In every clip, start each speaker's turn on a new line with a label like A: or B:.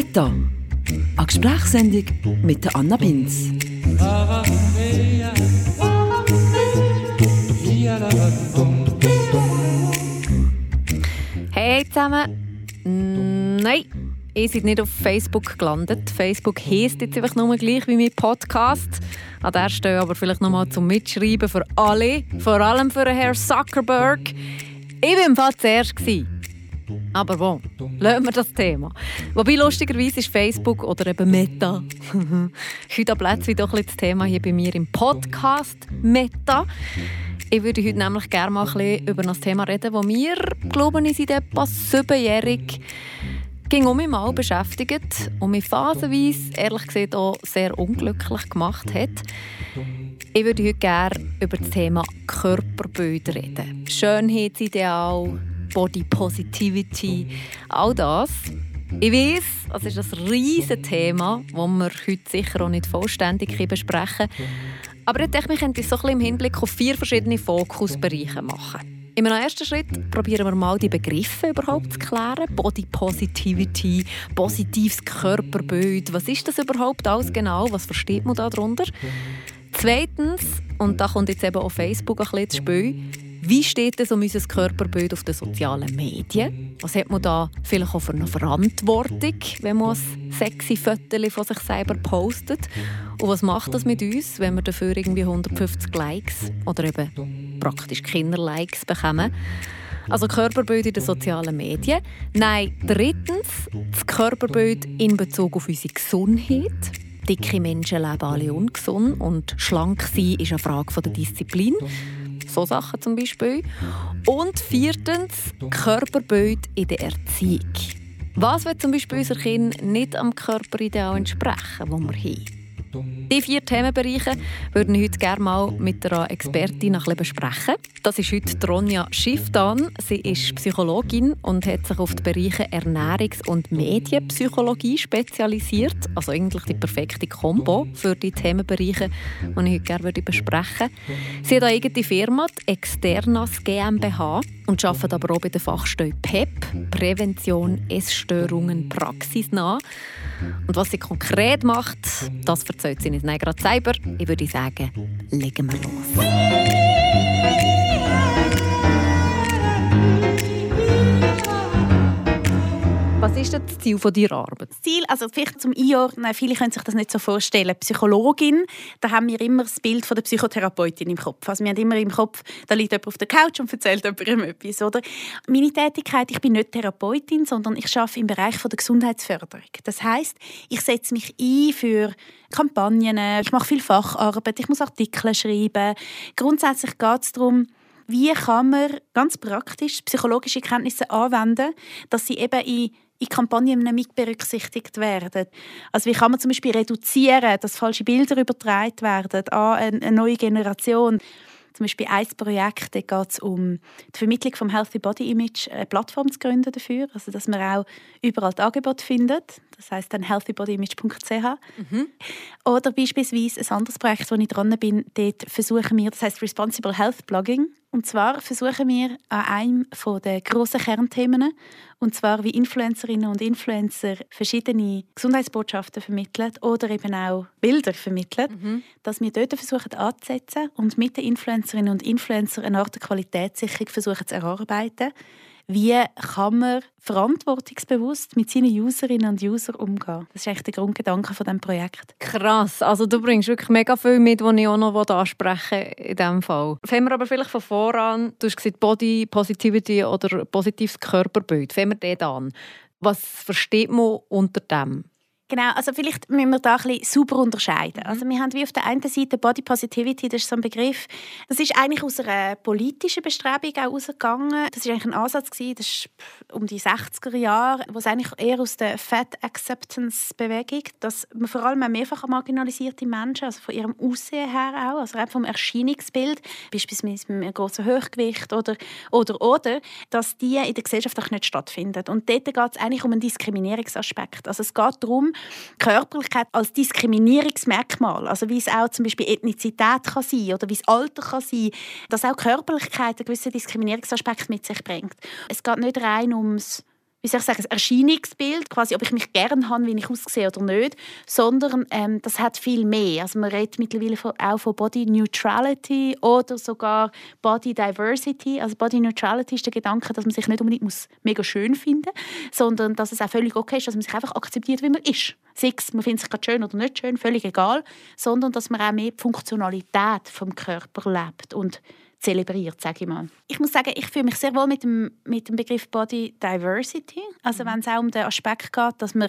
A: Meta, eine Gesprächssendung mit Anna Binz.
B: Hey zusammen. Nein, ihr seid nicht auf Facebook gelandet. Facebook heisst jetzt einfach nur gleich wie mein Podcast. An der Stelle aber vielleicht nochmal zum Mitschreiben für alle, vor allem für Herrn Zuckerberg. Ich war im Fall zuerst. Aber bon, lassen wir das Thema. Wobei lustigerweise ist Facebook oder eben Meta heute plötzlich doch ein das Thema hier bei mir im Podcast Meta. Ich würde heute nämlich gerne mal ein bisschen über das Thema reden, das mir, glaube ich, seit etwa siebenjährig ging um mich mal beschäftigt und mich phasenweise, ehrlich gesagt, auch sehr unglücklich gemacht hat. Ich würde heute gerne über das Thema Körperbilder reden. Schönheitsideal, Body Positivity, all das. Ich weiß, es ist ein riesiges Thema, das wir heute sicher auch nicht vollständig besprechen. Aber ich denke, wir können so ein bisschen im Hinblick auf vier verschiedene Fokusbereiche machen. Einem ersten Schritt probieren wir mal die Begriffe überhaupt zu klären. Body Positivity, positives Körperbild. Was ist das überhaupt alles genau? Was versteht man darunter? Zweitens, und da kommt jetzt eben auf Facebook ein bisschen zu spielen, wie steht es um unser Körperbild auf den sozialen Medien? Was hat man da vielleicht auch für eine Verantwortung, wenn man ein sexy Foto von sich selber postet? Und was macht das mit uns, wenn wir dafür irgendwie 150 Likes oder eben praktisch Kinder-Likes bekommen? Also Körperbild in den sozialen Medien. Nein, drittens, das Körperbild in Bezug auf unsere Gesundheit. Dicke Menschen leben alle ungesund und schlank sein ist eine Frage der Disziplin. So Sachen zum Beispiel. Und viertens, Körperbild in der Erziehung. Was wird zum Beispiel unser Kind nicht am Körperideal entsprechen, das wir haben? Die vier Themenbereiche würden heute gerne mal mit einer Expertin ein besprechen. Das ist heute Ronja Schifftan. Sie ist Psychologin und hat sich auf die Bereiche Ernährungs- und Medienpsychologie spezialisiert. Also eigentlich die perfekte Kombo für die Themenbereiche, die ich heute gerne besprechen würde. Sie hat eine eigene Firma, die Externas GmbH, und arbeitet aber auch bei der Fachstelle PEP, Prävention Essstörungen praxisnah. Und was sie konkret macht, das erzählt sie nicht gerade selber. Ich würde sagen, legen wir los. Was ist das Ziel von deiner Arbeit?
C: Das Ziel, also vielleicht zum Einordnen, viele können sich das nicht so vorstellen. Psychologin, da haben wir immer das Bild von der Psychotherapeutin im Kopf. Also wir haben immer im Kopf, da liegt jemand auf der Couch und erzählt jemandem etwas, oder? Meine Tätigkeit, ich bin nicht Therapeutin, sondern ich arbeite im Bereich von der Gesundheitsförderung. Das heißt, ich setze mich ein für Kampagnen, ich mache viel Facharbeit, ich muss Artikel schreiben. Grundsätzlich geht es darum, wie kann man ganz praktisch psychologische Kenntnisse anwenden, dass sie eben in in Kampagnen mit berücksichtigt werden. Also wie kann man zum Beispiel reduzieren, dass falsche Bilder übertragen werden an eine neue Generation? Zum Beispiel ein Projekt, da geht es um die Vermittlung vom Healthy Body Image, eine Plattform zu gründen dafür, also dass man auch überall das Angebot findet. Das heißt dann healthybodyimage.ch. Mhm. Oder beispielsweise ein anderes Projekt, wo ich dran bin, dort versuchen wir, das heißt Responsible Health Blogging. Und zwar versuchen wir an einem der grossen Kernthemen, und zwar wie Influencerinnen und Influencer verschiedene Gesundheitsbotschaften vermitteln oder eben auch Bilder vermitteln, mhm. dass wir dort versuchen anzusetzen und mit den Influencerinnen und Influencern eine Art Qualitätssicherung versuchen zu erarbeiten, wie kann man verantwortungsbewusst mit seinen Userinnen und Usern umgehen. Das ist eigentlich der Grundgedanke von diesem Projekt.
B: Krass, also du bringst wirklich mega viel mit, was ich auch noch ansprechen in diesem Fall. Fangen wir aber vielleicht von voran, du hast gesagt Body Positivity oder positives Körperbild. Fangen wir dort an. Was versteht man unter dem?
C: Genau, also vielleicht müssen wir da ein bisschen sauber unterscheiden. Also wir haben wie auf der einen Seite Body Positivity, das ist so ein Begriff, das ist eigentlich aus einer politischen Bestrebung auch rausgegangen. Das ist eigentlich ein Ansatz gewesen, das ist um die 60er Jahre, wo es eigentlich eher aus der Fat Acceptance Bewegung, dass man vor allem mehrfach marginalisierte Menschen, also von ihrem Aussehen her auch, also vom Erscheinungsbild, beispielsweise mit einem großen Hochgewicht oder oder oder, dass die in der Gesellschaft auch nicht stattfinden. Und dort geht es eigentlich um einen Diskriminierungsaspekt. Also es geht darum, Körperlichkeit als Diskriminierungsmerkmal, also wie es auch zum Beispiel Ethnizität kann sein oder wie es Alter kann sein, dass auch Körperlichkeit einen gewissen Diskriminierungsaspekt mit sich bringt. Es geht nicht rein ums wie soll ich sagen, ein Erscheinungsbild, quasi, ob ich mich gerne habe, wie ich aussehe oder nicht, sondern ähm, das hat viel mehr. Also man redet mittlerweile auch von Body Neutrality oder sogar Body Diversity. Also Body Neutrality ist der Gedanke, dass man sich nicht unbedingt muss mega schön finden muss, sondern dass es auch völlig okay ist, dass man sich einfach akzeptiert, wie man ist. Sei es, man findet sich gerade schön oder nicht schön, völlig egal, sondern dass man auch mehr die Funktionalität vom Körper lebt und zelebriert, sage ich mal. Ich muss sagen, ich fühle mich sehr wohl mit dem, mit dem Begriff Body Diversity. Also wenn es auch um den Aspekt geht, dass wir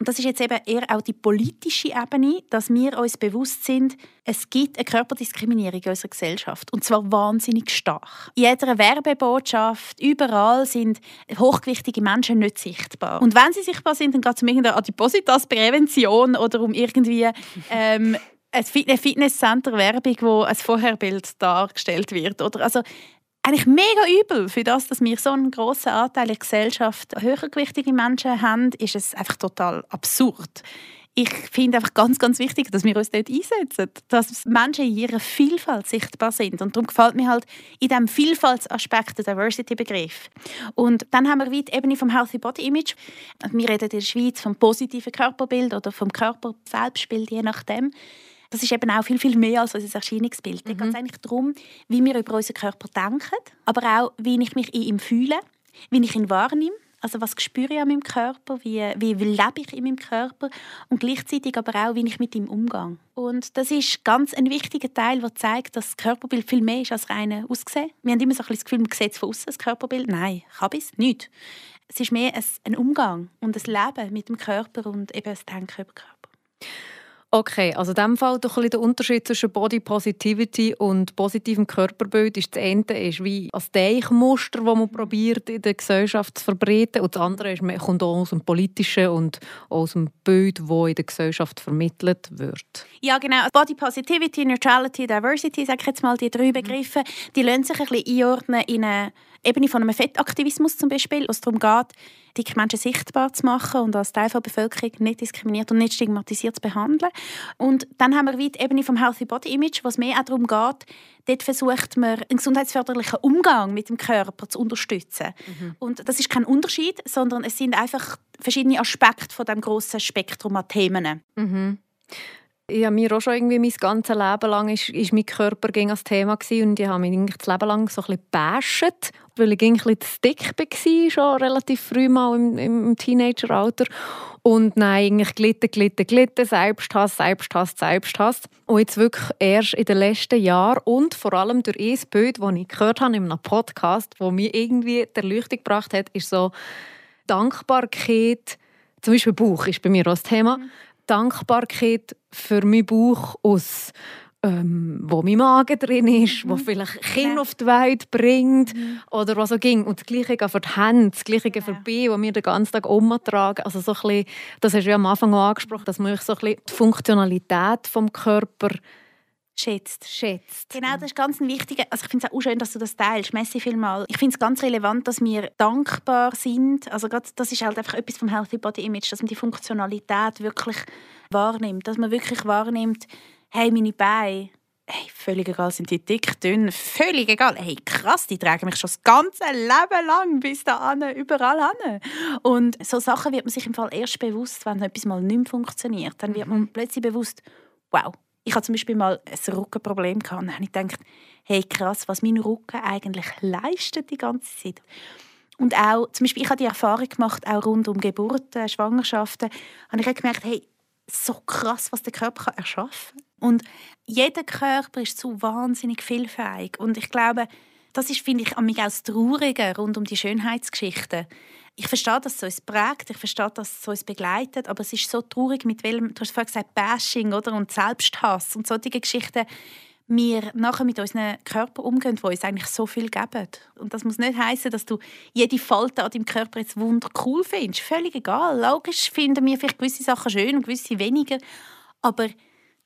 C: und das ist jetzt eben eher auch die politische Ebene, dass wir uns bewusst sind, es gibt eine Körperdiskriminierung in unserer Gesellschaft. Und zwar wahnsinnig stark. In jeder Werbebotschaft, überall sind hochgewichtige Menschen nicht sichtbar. Und wenn sie sichtbar sind, dann geht es um irgendeine Adipositas-Prävention oder um irgendwie ähm, eine Fitnesscenter-Werbung, wo ein Vorherbild dargestellt wird. Oder? Also, eigentlich mega übel für das, dass wir so einen grossen Anteil der Gesellschaft höhergewichtige Menschen haben, ist es einfach total absurd. Ich finde einfach ganz, ganz wichtig, dass wir uns dort einsetzen, dass Menschen in ihrer Vielfalt sichtbar sind. Und darum gefällt mir halt in diesem Vielfaltsaspekt der Diversity-Begriff. Und dann haben wir wie die Ebene vom Healthy Body Image. Wir reden in der Schweiz vom positiven Körperbild oder vom Körper-Selbstbild, je nachdem. Das ist eben auch viel, viel mehr als unser Erscheinungsbild. Mhm. Da geht es eigentlich darum, wie wir über unseren Körper denken, aber auch, wie ich mich in ihm fühle, wie ich ihn wahrnehme. Also was spüre ich an meinem Körper, wie, wie, lebe ich in meinem Körper und gleichzeitig aber auch, wie ich mit ihm umgehe. Und das ist ganz ein wichtiger Teil, der zeigt, dass das Körperbild viel mehr ist als reine Aussehen. Wir haben immer so ein das Gefühl, man sieht von außen das Körperbild. Nein, ich habe es nicht. Es ist mehr ein Umgang und ein Leben mit dem Körper und eben das Denken über den Körper.
B: Okay, also in diesem Fall doch ein der Unterschied zwischen Body Positivity und positivem Körperbild ist das eine ist wie ein Deichmuster, das man probiert in der Gesellschaft zu verbreiten. Und das andere ist, man kommt auch aus dem Politischen und aus dem Bild, das in der Gesellschaft vermittelt wird.
C: Ja genau, Body Positivity, Neutrality, Diversity, sage ich jetzt mal, die drei Begriffe, die lassen sich ein bisschen einordnen in eine Ebene von einem Fettaktivismus zum Beispiel, wo es darum geht, dicke Menschen sichtbar zu machen und als Teil der Bevölkerung nicht diskriminiert und nicht stigmatisiert zu behandeln. Und dann haben wir wie die Ebene vom Healthy Body Image, was mehr auch darum geht, dort versucht man, einen gesundheitsförderlichen Umgang mit dem Körper zu unterstützen. Mhm. Und das ist kein Unterschied, sondern es sind einfach verschiedene Aspekte von dem grossen Spektrum an Themen.
B: Mhm ich habe mir auch schon irgendwie mein ganzes Leben lang ist, ist mein Körper gegen das Thema und ich habe mich eigentlich das Leben lang so ein bisschen weil ich ein bisschen zu dick war, schon relativ früh mal im, im Teenageralter und nein, eigentlich glitten, glitten, glitten, Selbsthass, Selbsthass, Selbsthass. Und jetzt wirklich erst in den letzten Jahren und vor allem durch ein Bild, das ich gehört habe in einem Podcast, das mir irgendwie der Leuchtung gebracht hat, ist so Dankbarkeit, zum Beispiel Buch ist bei mir auch das Thema, mhm. Dankbarkeit für meinen Bauch aus ähm, wo mein Magen drin ist, mhm. wo vielleicht Kind auf die Welt bringt mhm. oder was so ging. Und das Gleiche für die Hände, das Gleiche ja. für die Beine, die wir den ganzen Tag umtragen. Also so ein bisschen, das hast du ja am Anfang auch angesprochen, dass man so ein bisschen die Funktionalität des Körpers
C: schätzt. schätzt. Genau, das ist ganz ein wichtiger. Also ich finde es auch schön, dass du das teilst. Messi vielmal. Ich finde es ganz relevant, dass wir dankbar sind. Also gerade, das ist halt einfach etwas vom Healthy Body Image, dass man die Funktionalität wirklich wahrnimmt, dass man wirklich wahrnimmt, hey, meine Beine, hey, völlig egal, sind die dick, dünn, völlig egal. Hey, krass, die tragen mich schon das ganze Leben lang bis da an, überall an. Und so Sachen wird man sich im Fall erst bewusst, wenn etwas mal nicht mehr funktioniert. Dann wird man mhm. plötzlich bewusst, wow, ich hatte zum Beispiel mal ein Rückenproblem und dann habe ich gedacht, hey krass, was mein Rücken eigentlich leistet die ganze Zeit. Und auch, zum Beispiel, ich habe die Erfahrung gemacht, auch rund um Geburten, Schwangerschaften, habe ich gemerkt, hey, so krass, was der Körper erschaffen kann. Und jeder Körper ist so wahnsinnig vielfältig. Und ich glaube, das ist, finde ich, an mich auch das Traurige rund um die Schönheitsgeschichten ich verstehe, dass es uns prägt, ich verstehe, dass es uns begleitet, aber es ist so traurig, mit welchem, du hast vorhin gesagt, Bashing oder? und Selbsthass und solche Geschichten, wir nachher mit unseren Körper umgehen, die uns eigentlich so viel geben. Und das muss nicht heißen, dass du jede Falte an deinem Körper jetzt wunder cool findest. Völlig egal. Logisch finden wir vielleicht gewisse Sachen schön und gewisse weniger. Aber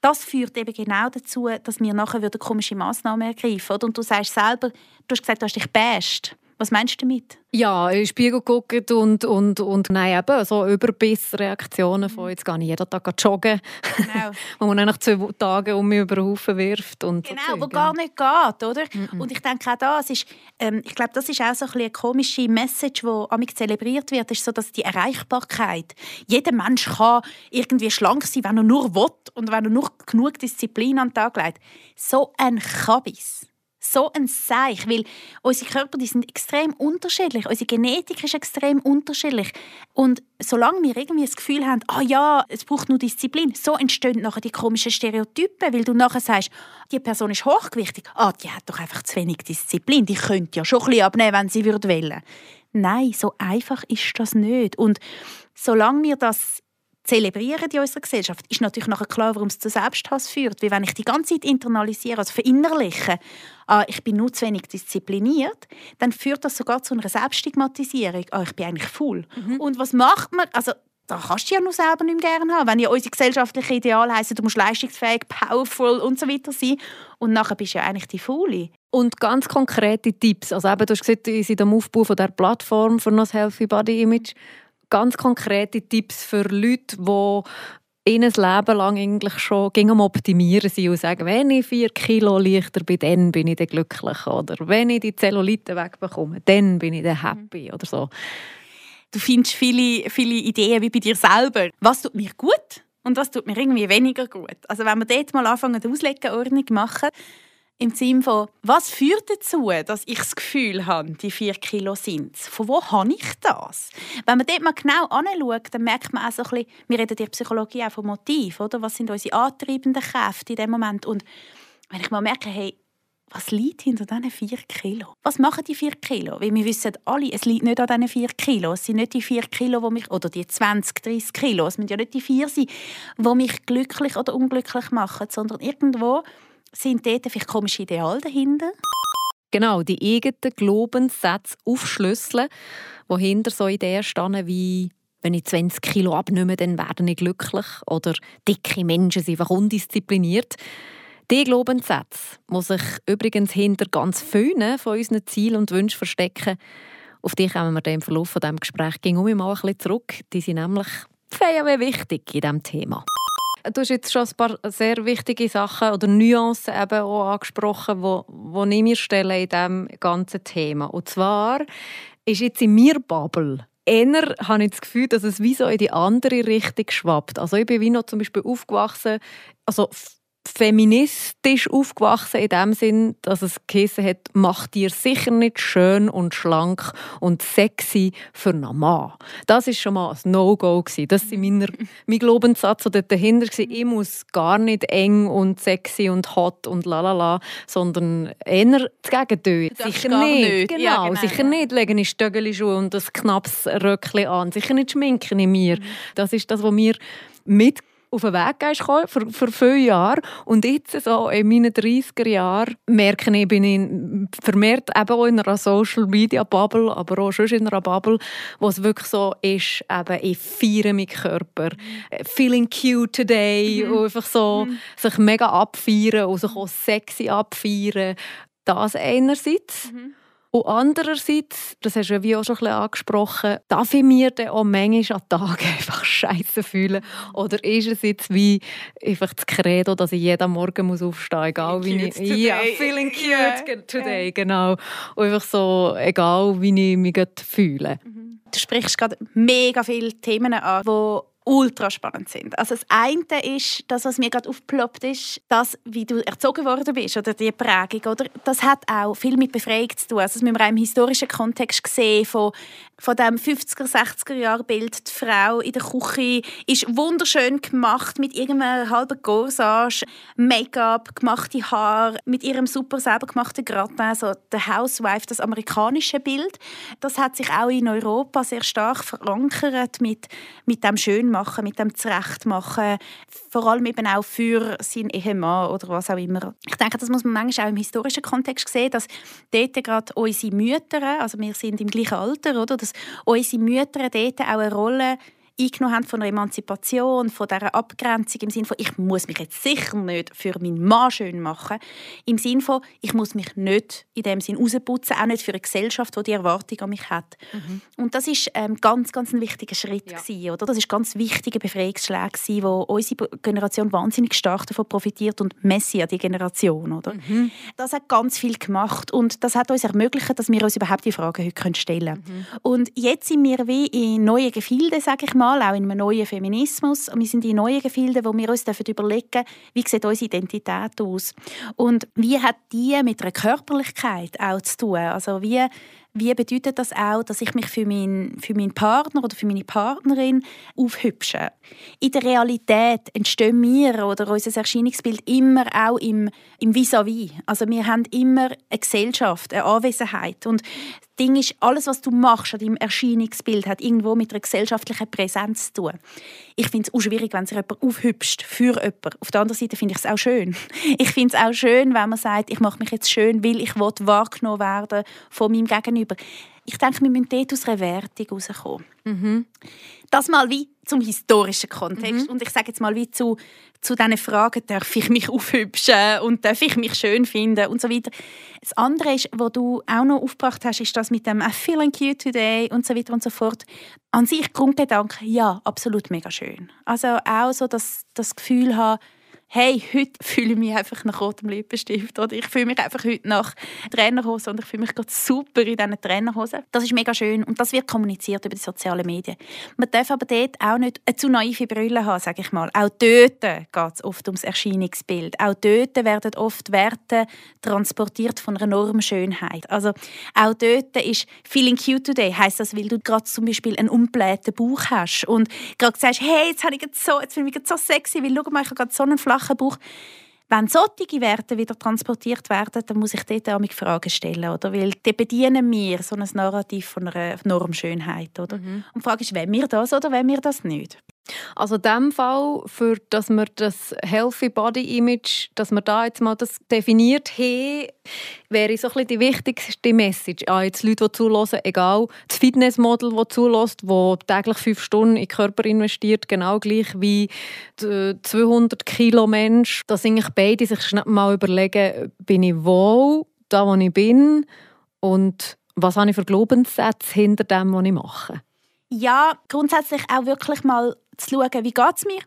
C: das führt eben genau dazu, dass wir nachher wieder komische Massnahmen ergreifen. Und du sagst selber, du hast gesagt, du hast dich basht. Was meinst du damit?
B: Ja, in den Spiegel gucken und, und, und nein, eben, so Überbissreaktionen von jetzt gehe ich jeden Tag joggen, genau. wo man nach zwei Tagen um mich über den Haufen wirft. Und
C: genau, so wo gar nicht geht, oder? Mm -mm. Und ich denke auch da, es ist, ähm, ich glaube, das ist auch so ein eine komische Message, die amig zelebriert wird, ist so, dass die Erreichbarkeit. Jeder Mensch kann irgendwie schlank sein, wenn er nur will und wenn er nur genug Disziplin an den Tag legt. So ein Kabis so ein Seich, weil unsere Körper die sind extrem unterschiedlich, unsere Genetik ist extrem unterschiedlich. Und solange wir irgendwie das Gefühl haben, ah oh ja, es braucht nur Disziplin, so entstehen nachher die komischen Stereotypen, weil du nachher sagst, die Person ist hochgewichtig, ah, die hat doch einfach zu wenig Disziplin, die könnte ja schon ein bisschen abnehmen, wenn sie würde wollen. Nein, so einfach ist das nicht. Und solange wir das zelebrieren in unserer Gesellschaft, ist natürlich nachher klar, warum es zu Selbsthass führt. Wie wenn ich die ganze Zeit internalisiere, also verinnerliche, ah, ich bin nur zu wenig diszipliniert, dann führt das sogar zu einer Selbststigmatisierung. Ah, ich bin eigentlich faul. Mhm. Und was macht man? Also, da kannst du ja nur selber nicht mehr gerne haben. Wenn ja unsere gesellschaftlichen Ideale heißen, du musst leistungsfähig, powerful und so weiter sein. Und nachher bist du ja eigentlich die Faule.
B: Und ganz konkrete Tipps. Also eben, du hast gesagt, seid am Aufbau von der Plattform für das Healthy Body Image ganz konkrete Tipps für Leute, die ihnen das Leben lang eigentlich schon am Optimieren sind und sagen, wenn ich vier Kilo leichter bin, dann bin ich dann glücklich. Oder wenn ich die Zellulite wegbekomme, dann bin ich dann happy. Oder so.
C: Du findest viele, viele Ideen wie bei dir selber. Was tut mir gut und was tut mir irgendwie weniger gut? Also wenn wir dort mal anfangen, eine Auslegeordnung machen, im Sinne von, was führt dazu, dass ich das Gefühl habe, die vier Kilo sind Von wo habe ich das? Wenn man dort mal genau anschaut, dann merkt man auch so ein bisschen, wir reden in der Psychologie auch vom Motiv, oder? Was sind unsere antreibenden Kräfte in dem Moment? Und wenn ich mal merke, hey, was liegt hinter diesen vier Kilo? Was machen die vier Kilo? Weil wir wissen alle, es liegt nicht an diesen vier Kilo. Es sind nicht die vier Kilo, wo mich, oder die 20, 30 Kilo, es müssen ja nicht die vier sein, die mich glücklich oder unglücklich machen, sondern irgendwo sind dort vielleicht komische Ideale dahinter?
B: Genau, die eigenen Glaubenssätze aufschlüsseln, wo hinter so Ideen stehen wie wenn ich 20 Kilo abnehme, dann werde ich glücklich. Oder dicke Menschen sind einfach undiszipliniert. Diese Glaubenssätze muss sich übrigens hinter ganz vielen von unseren Zielen und Wünschen verstecken. Auf die kommen wir im Verlauf dieses Gesprächs um mal ein bisschen zurück. Die sind nämlich sehr wichtig in diesem Thema. Du hast jetzt schon ein paar sehr wichtige Sachen oder Nuancen eben auch angesprochen, wo, wo ich mir stelle in diesem ganzen Thema. Und zwar ist jetzt in mir Bubble Eher habe ich das Gefühl, dass es wie so in die andere Richtung schwappt. Also ich bin wie noch zum Beispiel aufgewachsen, also feministisch aufgewachsen in dem Sinn, dass es geheißen hat, mach dir sicher nicht schön und schlank und sexy für einen Mann. Das ist schon mal ein No-Go Das war mein, mein Glaubenssatz dort dahinter. Ich muss gar nicht eng und sexy und hot und lalala, sondern eher das Gegenteil. Sicher nicht. nicht. Genau, ja, genau, sicher nicht legen ich Stöckelschuhe und ein knappes Röckchen an. Sicher nicht schminken in mir. Mhm. Das ist das, was mir mit auf den Weg gekommen, für, für viele Jahre. Und jetzt, so in meinen 30er Jahren, merke ich, bin ich vermehrt eben auch in einer Social Media Bubble, aber auch schon in einer Bubble, wo es wirklich so ist, eben, ich feiere meinen Körper, mhm. feeling cute today, mhm. und einfach so mhm. sich mega abfeiern und sich auch sexy abfeiern. Das einerseits. Mhm. Und andererseits, das hast du ja wie auch schon ein bisschen angesprochen, darf ich mir dann auch manchmal an Tagen einfach scheiße fühlen? Oder ist es jetzt wie einfach das Credo, dass ich jeden Morgen muss aufstehen muss, egal wie ich... Today. Ja, feeling cute yeah. today, genau. Und einfach so, egal wie ich mich fühle.
C: Mhm. Du sprichst gerade mega viele Themen an, die ultra spannend sind. Also das eine ist, das, was mir gerade aufgeploppt ist, das, wie du erzogen worden bist oder die Prägung, oder? Das hat auch viel mit Befreiung zu tun. Also das müssen wir auch im historischen Kontext sehen, von, von dem 50er, 60er Jahre Bild, die Frau in der Küche ist wunderschön gemacht mit irgendeiner halben Corsage, Make-up, gemachte Haare, mit ihrem super selber gemachten Gratin, so der Housewife, das amerikanische Bild. Das hat sich auch in Europa sehr stark verankert mit, mit dem schön machen, mit dem Zurechtmachen, vor allem eben auch für seinen Ehemann oder was auch immer. Ich denke, das muss man manchmal auch im historischen Kontext sehen, dass dort gerade unsere Mütter, also wir sind im gleichen Alter, oder, dass unsere Mütter dort auch eine Rolle eingenommen haben von der Emanzipation, von dieser Abgrenzung im Sinne von, ich muss mich jetzt sicher nicht für meinen Mann schön machen, im Sinne von, ich muss mich nicht in dem Sinn rausputzen, auch nicht für eine Gesellschaft, die die Erwartung an mich hat. Mhm. Und das ist ähm, ganz, ganz ein wichtiger Schritt ja. gewesen, oder? Das ist ganz wichtiger Befreiungsschlag gewesen, wo unsere Generation wahnsinnig stark davon profitiert und Messi an die Generation, oder? Mhm. Das hat ganz viel gemacht und das hat uns ermöglicht, dass wir uns überhaupt die Fragen heute stellen können. Mhm. Und jetzt sind wir wie in neuen Gefilden, sage ich mal, auch in einem neuen Feminismus. Und wir sind in neuen Gefilden, wo wir uns überlegen dürfen, wie sieht unsere Identität aus und wie hat die mit einer Körperlichkeit auch zu tun. Also wie wie bedeutet das auch, dass ich mich für meinen, für meinen Partner oder für meine Partnerin aufhübsche? In der Realität entstehen wir oder unser Erscheinungsbild immer auch im, im Vis-à-vis. -vis. Also wir haben immer eine Gesellschaft, eine Anwesenheit. Und das Ding ist, alles, was du machst an deinem Erscheinungsbild, hat irgendwo mit einer gesellschaftlichen Präsenz zu tun. Ich finde es auch schwierig, wenn sich jemand aufhübscht für jemanden. Auf der anderen Seite finde ich es auch schön. Ich finde es auch schön, wenn man sagt, ich mache mich jetzt schön, weil ich wahrgenommen werden von meinem Gegenüber. Ich denke, wir müssen dort aus einer Wertung rauskommen. Mhm. Das mal wie zum historischen Kontext. Mhm. Und ich sage jetzt mal wie zu, zu diesen Fragen, darf ich mich aufhübschen und darf ich mich schön finden und so weiter. Das andere ist, was du auch noch aufgebracht hast, ist das mit dem «I'm feeling cute today» und so weiter und so fort. An sich Grundgedanke, ja, absolut mega schön. Also auch so das, das Gefühl haben, hey, heute fühle ich mich einfach nach rotem Lippenstift oder ich fühle mich einfach heute nach Trainerhose und ich fühle mich gerade super in diesen Trainerhosen. Das ist mega schön und das wird kommuniziert über die sozialen Medien. Man darf aber dort auch nicht eine zu naive Brille haben, sage ich mal. Auch dort geht es oft ums Erscheinungsbild. Auch dort werden oft Werte transportiert von einer Normschönheit. Also auch dort ist «feeling cute today» heisst das, weil du gerade zum Beispiel einen umblähten Bauch hast und gerade sagst, hey, jetzt, habe ich so, jetzt fühle ich mich so sexy, weil schau mal, ich habe gerade so einen flachen Sprachenbuch. Wenn solche Werte wieder transportiert werden, dann muss ich dort auch Fragen stellen, oder? Weil die bedienen mir so ein Narrativ von einer Normschönheit, oder? Mhm. Und die Frage ist, wollen wir das oder wollen wir das nicht?
B: Also in dem Fall, für dass wir das Healthy Body Image, dass wir da jetzt mal das definiert haben, wäre so ein die wichtigste Message an jetzt Leute, die zulassen, egal das Fitnessmodel, das zulässt, das täglich fünf Stunden in den Körper investiert, genau gleich wie der 200 Kilo Mensch, dass eigentlich beide sich mal überlegen, bin ich wohl da, wo ich bin und was habe ich für Glaubenssätze hinter dem, was ich mache.
C: Ja, grundsätzlich auch wirklich mal zu schauen, wie geht es mir.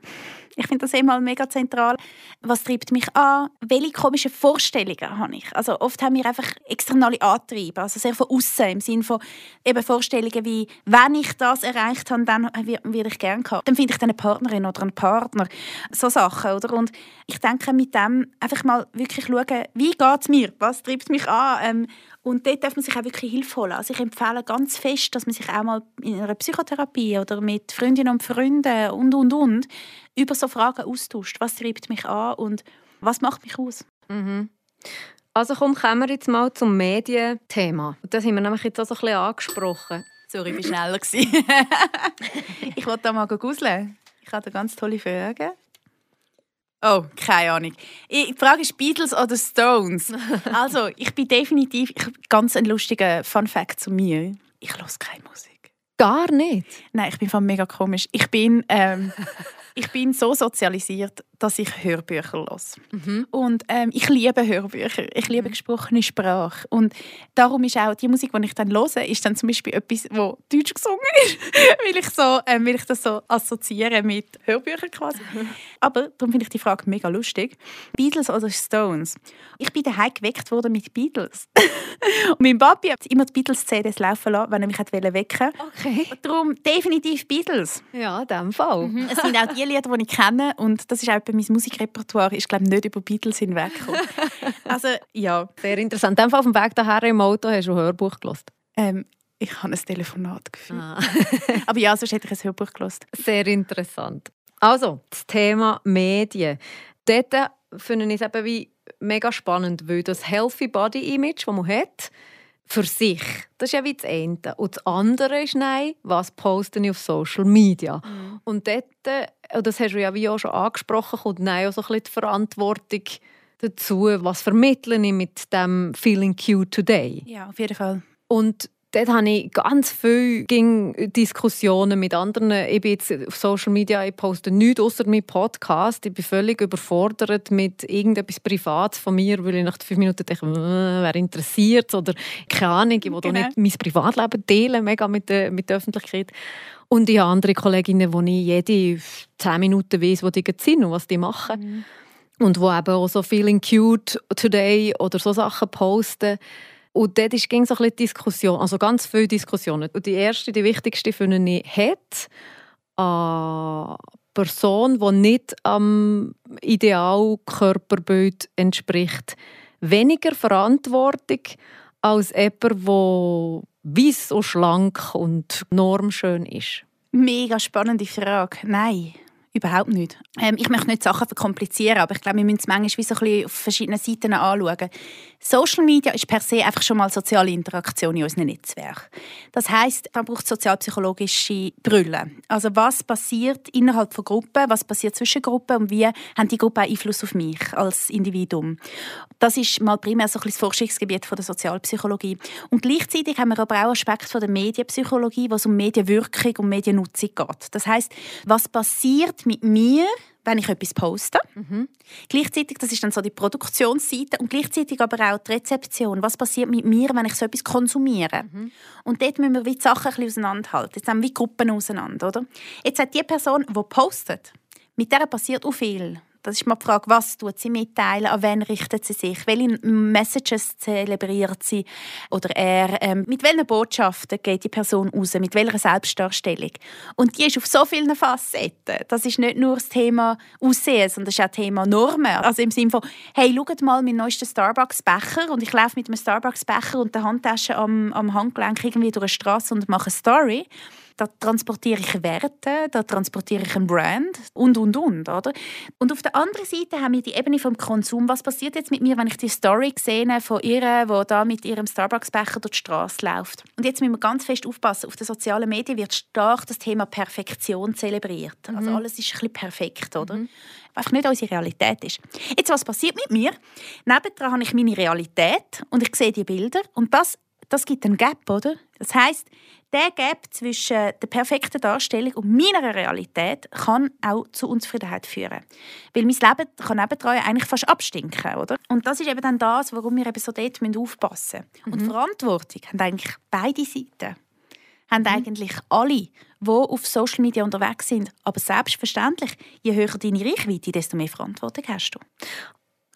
C: Ich finde das immer mega zentral. Was treibt mich an? Welche komischen Vorstellungen habe ich? Also oft haben wir einfach externe Antriebe, also sehr von außen im Sinne von eben Vorstellungen wie, wenn ich das erreicht habe, dann würde ich gerne haben. Dann finde ich dann eine Partnerin oder einen Partner. So Sachen, oder? Und ich denke, mit dem einfach mal wirklich schauen, wie geht es mir? Was treibt mich an? Ähm, und dort darf man sich auch wirklich Hilfe holen. Also ich empfehle ganz fest, dass man sich auch mal in einer Psychotherapie oder mit Freundinnen und Freunden und, und, und über so Fragen austauscht. Was treibt mich an und was macht mich aus?
B: Mhm. Also komm, kommen wir jetzt mal zum Medienthema. Das haben wir nämlich jetzt auch so ein bisschen angesprochen.
C: Sorry, ich war schneller. ich wollte da mal guseln. Ich habe ganz tolle Fragen. Oh, keine Ahnung. Die Frage ist Beatles oder Stones. Also, ich bin definitiv ich, ganz ein lustiger Fun Fact zu mir. Ich höre keine Musik.
B: Gar nicht?
C: Nein, ich bin von mega komisch. Ich bin ähm, ich bin so sozialisiert, dass ich Hörbücher höre. Mhm. Und ähm, ich liebe Hörbücher. Ich liebe mhm. gesprochene Sprache. Und darum ist auch die Musik, die ich dann höre, ist dann zum Beispiel etwas, wo Deutsch gesungen ist, weil, ich so, ähm, weil ich das so assoziiere mit Hörbüchern quasi. Aber darum finde ich die Frage mega lustig. Beatles oder Stones? Ich bin daheim geweckt worden mit Beatles. und mein Papi hat immer die Beatles-CDs laufen lassen, wenn er mich wecken wollte. Okay. Darum definitiv Beatles.
B: Ja, in dem Fall.
C: Mhm. Es sind auch die Lieder, die ich kenne und das ist auch mein Musikrepertoire, ist glaube nicht über Beatles hinweggekommen.
B: also ja. Sehr interessant. Fall auf dem Weg daher im Auto hast du ein Hörbuch gelesen?
C: Ähm, ich habe ein Telefonat geführt. Ah. Aber ja, sonst hätte ich ein Hörbuch gelesen.
B: Sehr interessant. Also, das Thema Medien. Dort finde ich es eben wie mega spannend, weil das Healthy Body Image, das man hat, für sich. Das ist ja wie das eine. Und das andere ist, nein, was poste ich auf Social Media? Mhm. Und dort, äh, das hast du ja wie auch schon angesprochen, kommt nein auch so ein bisschen die Verantwortung dazu, was vermittle ich mit dem «Feeling cute today».
C: Ja, auf jeden Fall.
B: Und dort habe ich ganz viele Diskussionen mit anderen. Ich bin jetzt auf Social Media, ich poste nichts außer meinem Podcast. Ich bin völlig überfordert mit irgendetwas Privates von mir, weil ich nach fünf Minuten denke, äh, wer interessiert oder keine Ahnung, ich will genau. nicht mein Privatleben teilen, mega mit der, mit der Öffentlichkeit. Und ich habe andere Kolleginnen, wo ich jede zehn Minuten weiß, wo die sind und was die machen. Mhm. Und wo eben auch so «Feeling cute today» oder so Sachen posten. Und dort ging so ein bisschen Diskussion, also ganz viele Diskussionen. Und die erste, die wichtigste finde ich, hat eine Person, die nicht am Idealkörperbild entspricht, weniger Verantwortung als jemand, der weiss und schlank und normschön ist?
C: Mega spannende Frage. Nein. Überhaupt nicht. Ähm, ich möchte nicht Sachen verkomplizieren, aber ich glaube, wir müssen es manchmal wie so ein bisschen auf verschiedenen Seiten anschauen. Social Media ist per se einfach schon mal soziale Interaktion in unserem Netzwerk. Das heißt, da braucht sozialpsychologische Brille. Also was passiert innerhalb von Gruppen, was passiert zwischen Gruppen und wie haben die Gruppen Einfluss auf mich als Individuum. Das ist mal primär so ein das Forschungsgebiet von der Sozialpsychologie. Und gleichzeitig haben wir aber auch Aspekte von der Medienpsychologie, wo es um Medienwirkung und Mediennutzung geht. Das heißt, was passiert mit mir, wenn ich etwas poste. Mhm. Gleichzeitig, das ist dann so die Produktionsseite und gleichzeitig aber auch die Rezeption. Was passiert mit mir, wenn ich so etwas konsumiere? Mhm. Und dort müssen wir wie die Sachen ein bisschen auseinanderhalten. Jetzt haben wir Gruppen auseinander, oder? Jetzt hat die Person, die postet, mit der passiert auch viel. Das ist mal die Frage, was tut sie mitteilen, an wen richtet sie sich, welche Messages zelebriert sie oder er, ähm, mit welchen Botschaften geht die Person raus, mit welcher Selbstdarstellung. Und die ist auf so vielen Facetten. Das ist nicht nur das Thema Aussehen, sondern das ist auch das Thema Normen. Also im Sinne von, hey, schaut mal meinen neuesten Starbucks-Becher und ich laufe mit einem Starbucks-Becher und der Handtasche am, am Handgelenk irgendwie durch eine Straße und mache eine Story da transportiere ich Werte, da transportiere ich ein Brand und, und, und. Oder? Und auf der anderen Seite haben wir die Ebene vom Konsum. Was passiert jetzt mit mir, wenn ich die Story sehe von ihr, die da mit ihrem Starbucks-Becher durch die Straße läuft? Und jetzt müssen wir ganz fest aufpassen. Auf den sozialen Medien wird stark das Thema Perfektion zelebriert. Also mhm. Also alles ist ein bisschen perfekt, oder? Mhm einfach nicht unsere Realität ist. Jetzt, was passiert mit mir? Nebendran habe ich meine Realität und ich sehe die Bilder und das, das gibt einen Gap, oder? Das heißt, der Gap zwischen der perfekten Darstellung und meiner Realität kann auch zu Unzufriedenheit führen. Weil mein Leben kann nebendran eigentlich fast abstinken, oder? Und das ist eben dann das, warum wir eben so dort aufpassen müssen. Und mhm. Verantwortung haben eigentlich beide Seiten. Haben mhm. eigentlich alle, die auf Social Media unterwegs sind. Aber selbstverständlich, je höher deine Reichweite, desto mehr Verantwortung hast du.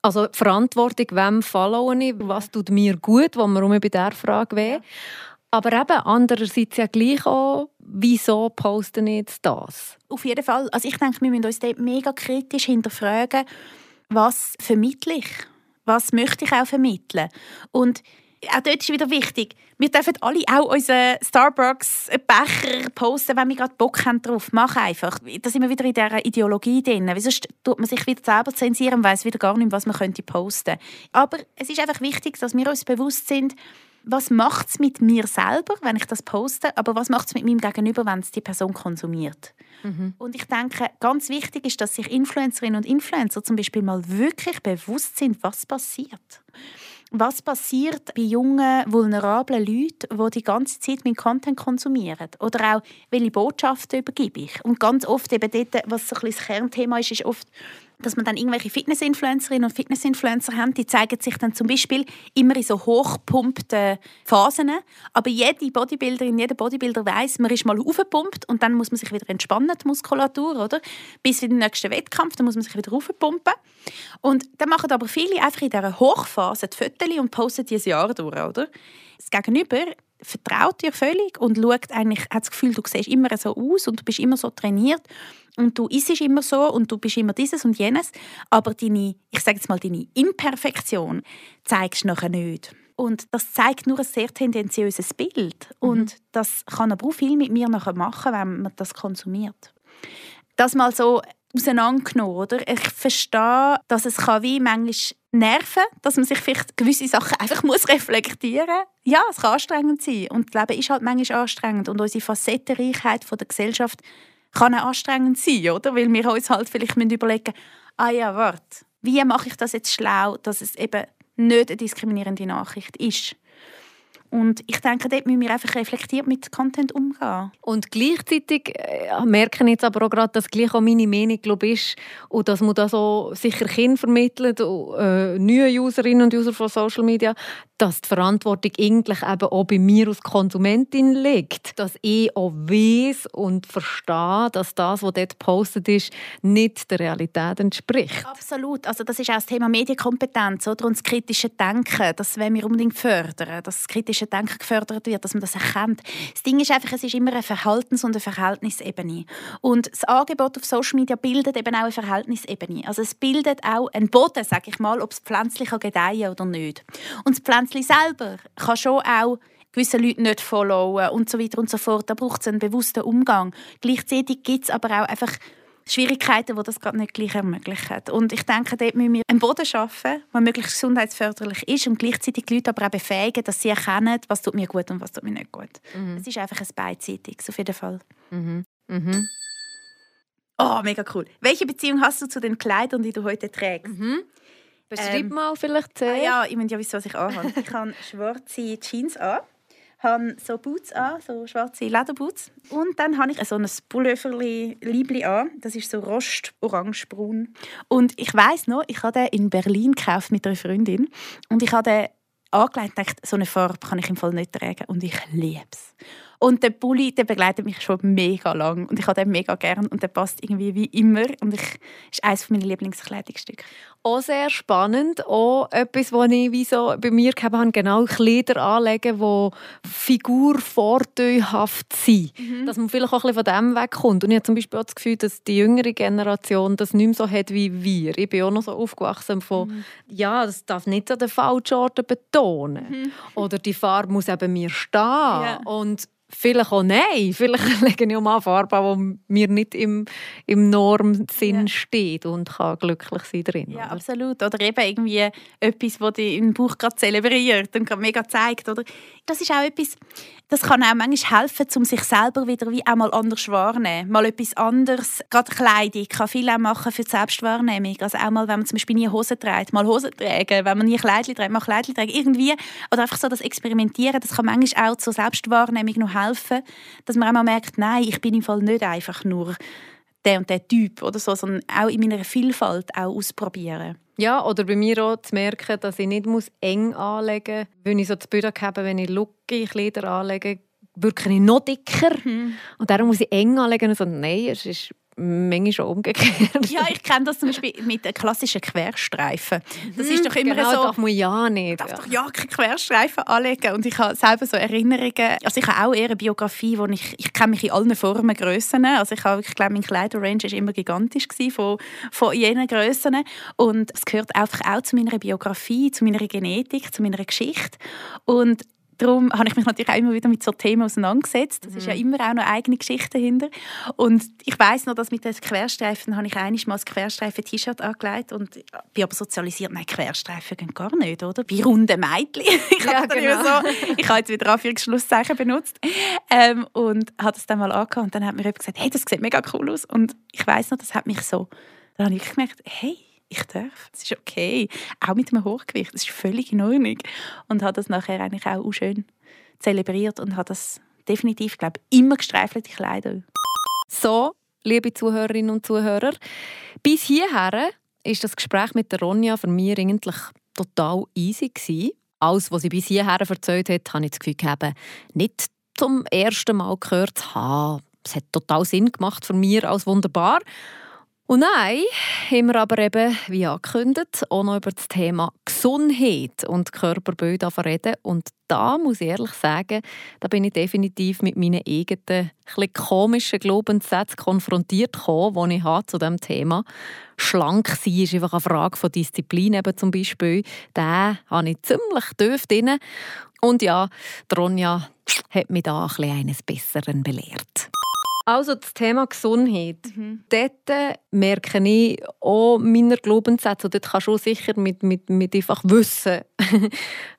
B: Also Verantwortung, wem followe ich, was tut mir gut, wo wir bei dieser Frage wären. Aber eben andererseits ja gleich auch, wieso posten jetzt das?
C: Auf jeden Fall. Also ich denke, wir müssen uns dort mega kritisch hinterfragen, was vermittle ich? Was möchte ich auch vermitteln? Und auch dort ist wieder wichtig, wir dürfen alle auch unseren Starbucks-Becher posten, wenn wir gerade Bock haben drauf. Mach einfach. Da sind wir wieder in dieser Ideologie drin. Weil sonst tut man sich wieder selber zensieren und weiss wieder gar nicht, was man könnte posten könnte. Aber es ist einfach wichtig, dass wir uns bewusst sind, was macht es mit mir selber, wenn ich das poste, aber was macht es mit meinem Gegenüber, wenn es die Person konsumiert. Mhm. Und ich denke, ganz wichtig ist, dass sich Influencerinnen und Influencer zum Beispiel mal wirklich bewusst sind, was passiert. Was passiert bei jungen, vulnerablen Leuten, die die ganze Zeit meinen Content konsumieren? Oder auch, welche Botschaften übergebe ich? Und ganz oft eben dort, was so ein das Kernthema ist, ist oft, dass man dann irgendwelche Fitnessinfluencerinnen und Fitnessinfluencer haben, die zeigen sich dann zum Beispiel immer in so hochpumpten Phasen. Aber jede Bodybuilderin, jeder Bodybuilder weiß, man ist mal aufgepumpt und dann muss man sich wieder entspannen, die Muskulatur, oder? Bis für den nächsten Wettkampf, dann muss man sich wieder aufpumpen. Und dann machen aber viele einfach in dieser Hochphase die Fotos und posten die ein Jahr durch, oder? Das Gegenüber vertraut dir völlig und schaut eigentlich, hat das Gefühl, du siehst immer so aus und du bist immer so trainiert und du isst immer so und du bist immer dieses und jenes, aber deine, ich sage jetzt mal, deine Imperfektion zeigst du nachher nicht. Und das zeigt nur ein sehr tendenziöses Bild. Mhm. Und das kann aber auch viel mit mir nachher machen, wenn man das konsumiert. Das mal so auseinandergenommen, oder? Ich verstehe, dass es kann wie manchmal nerven, dass man sich vielleicht gewisse Sachen einfach muss reflektieren muss. Ja, es kann anstrengend sein. Und das Leben ist halt manchmal anstrengend. Und unsere Facettenreichheit von der Gesellschaft kann auch anstrengend sein, oder? Weil wir uns halt vielleicht überlegen ah ja, warte, wie mache ich das jetzt schlau, dass es eben nicht eine diskriminierende Nachricht ist. Und ich denke, dort müssen wir einfach reflektiert mit Content umgehen.
B: Und gleichzeitig äh, ich jetzt aber auch gerade, dass gleich auch meine Meinung glaub, ist und dass man das auch sicher Kindern vermittelt, und, äh, neue Userinnen und User von Social Media, dass die Verantwortung eigentlich eben auch bei mir als Konsumentin liegt. Dass ich auch weiß und verstehe, dass das, was dort gepostet ist, nicht der Realität entspricht.
C: Absolut. Also das ist auch das Thema Medienkompetenz oder? und das kritische Denken. Das wollen wir unbedingt fördern, dass das kritische Denken gefördert wird, dass man das erkennt. Das Ding ist einfach, es ist immer eine Verhaltens- und eine Verhältnisebene. Und das Angebot auf Social Media bildet eben auch eine Verhältnisebene. Also es bildet auch einen Boden, sage ich mal, ob es pflanzlich gedeihen oder nicht. Und das Pflänzchen selber kann schon auch gewisse Leute nicht followen und so weiter und so fort. Da braucht es einen bewussten Umgang. Gleichzeitig gibt es aber auch einfach Schwierigkeiten, die das gerade nicht gleich ermöglichen. Und ich denke, dort müssen wir einen Boden schaffen, der möglichst gesundheitsförderlich ist und gleichzeitig die Leute aber auch befähigen, dass sie erkennen, was tut mir gut und was tut mir nicht gut. Mhm. Es ist einfach ein beidseitiges, auf jeden Fall. Mhm. Mhm. Oh, mega cool. Welche Beziehung hast du zu den Kleidern, die du heute trägst?
B: Mhm. Beschreib ähm, mal vielleicht.
C: Äh. Ah, ja, ich meine ja wissen, was ich anhabe. ich habe schwarze Jeans an habe so Boots an, so schwarze Lederboots. Und dann habe ich so ein Pulloverli Liebli an. Das ist so rost orangebraun. Und ich weiß noch, ich habe den in Berlin gekauft mit einer Freundin. Und ich habe den angelegt und dachte, so eine Farbe kann ich im Fall nicht tragen. Und ich liebe es. Und der Pulli, der begleitet mich schon mega lang und ich habe den mega gern und der passt irgendwie wie immer und ich ist eines meiner Lieblingskleidungsstücke.
B: Auch sehr spannend, auch etwas, was ich wie so bei mir gehabt habe, genau Kleider anlegen, die figurvorteilhaft sind. Mhm. Dass man vielleicht auch ein bisschen von dem wegkommt. Und ich habe zum Beispiel auch das Gefühl, dass die jüngere Generation das nicht mehr so hat wie wir. Ich bin auch noch so aufgewachsen von, mhm. ja, das darf nicht an den falschen Orten betonen. Mhm. Oder die Farbe muss eben mir stehen. Ja. Und Vielleicht auch nein. Vielleicht legen ich mal Farbe die mir nicht im, im Normsinn ja. steht und kann glücklich sein drin.
C: Ja, oder? absolut. Oder eben irgendwie etwas, das dich im Buch gerade zelebriert und gerade mega zeigt. Oder? Das ist auch etwas, das kann auch manchmal helfen, um sich selber wieder wie einmal anders wahrnehmen. Mal etwas anderes. Gerade Kleidung kann viel auch machen für die Selbstwahrnehmung. Also auch mal, wenn man zum Beispiel nie Hosen trägt, mal Hosen tragen. Wenn man nie Kleidchen trägt, mal Kleidchen tragen. Irgendwie. Oder einfach so das Experimentieren, das kann manchmal auch zur Selbstwahrnehmung noch helfen, dass man einmal merkt, nein, ich bin im Fall nicht einfach nur der und der Typ oder so, sondern auch in meiner Vielfalt auch ausprobieren.
B: Ja, oder bei mir auch zu merken, dass ich nicht muss eng anlegen muss. Wenn ich so das Bild habe, wenn ich Lucke Kleider anlege, wirke ich noch dicker. Mhm. Und darum muss ich eng anlegen und so, nein, es ist manchmal schon umgekehrt.
C: Ja, ich kenne das zum Beispiel mit klassischen Querstreifen. Das ist doch immer
B: genau,
C: so...
B: darf man ja nicht.
C: Darf ja. doch ja keine Querstreifen anlegen. Und ich habe selber so Erinnerungen... Also ich habe auch eher eine Biografie, wo ich... Ich kenne mich in allen Formen, Grössen. Also ich, habe, ich glaube, mein Kleiderrange war immer gigantisch von, von jenen Grössen. Und es gehört einfach auch zu meiner Biografie, zu meiner Genetik, zu meiner Geschichte. Und darum habe ich mich natürlich auch immer wieder mit so Themen auseinandergesetzt. Das mhm. ist ja mhm. immer auch noch eigene Geschichte dahinter. Und ich weiß noch, dass mit den Querstreifen habe ich einiges mal das Querstreifen-T-Shirt angelegt und bin aber sozialisiert, nein, Querstreifen gehen gar nicht, oder? Bei runden Mädchen. ich ja, habe genau. so, ich habe jetzt wieder Anführungsschlusszeichen benutzt ähm, und habe das dann mal angehabt und dann hat mir jemand gesagt, hey, das sieht mega cool aus und ich weiß noch, das hat mich so, dann habe ich gemerkt, hey, ich darf, das ist okay. Auch mit einem Hochgewicht, das ist völlig in Ordnung. Und habe das nachher eigentlich auch schön zelebriert und habe das definitiv, glaube immer gestreifelte Kleider.
B: So, liebe Zuhörerinnen und Zuhörer, bis hierher ist das Gespräch mit der Ronja für mich eigentlich total easy gewesen. Alles, was sie bis hierher erzählt hat, habe ich das Gefühl gehabt, nicht zum ersten Mal gehört zu haben. Es hat total Sinn gemacht für mich als wunderbar. Und nein, haben wir aber eben, wie angekündigt, auch noch über das Thema Gesundheit und Körperbild reden. Und da muss ich ehrlich sagen, da bin ich definitiv mit meinen eigenen komischen Glaubenssätzen konfrontiert gekommen, die ich habe zu diesem Thema. Schlank sein ist einfach eine Frage von Disziplin eben zum Beispiel. Den habe ich ziemlich tief drin. Und ja, Ronja hat mich da ein bisschen eines Besseren belehrt. Also das Thema Gesundheit. Mhm. Dort merke ich auch meine Glaubenssätze. Und dort kannst du sicher mit, mit, mit einfach Wissen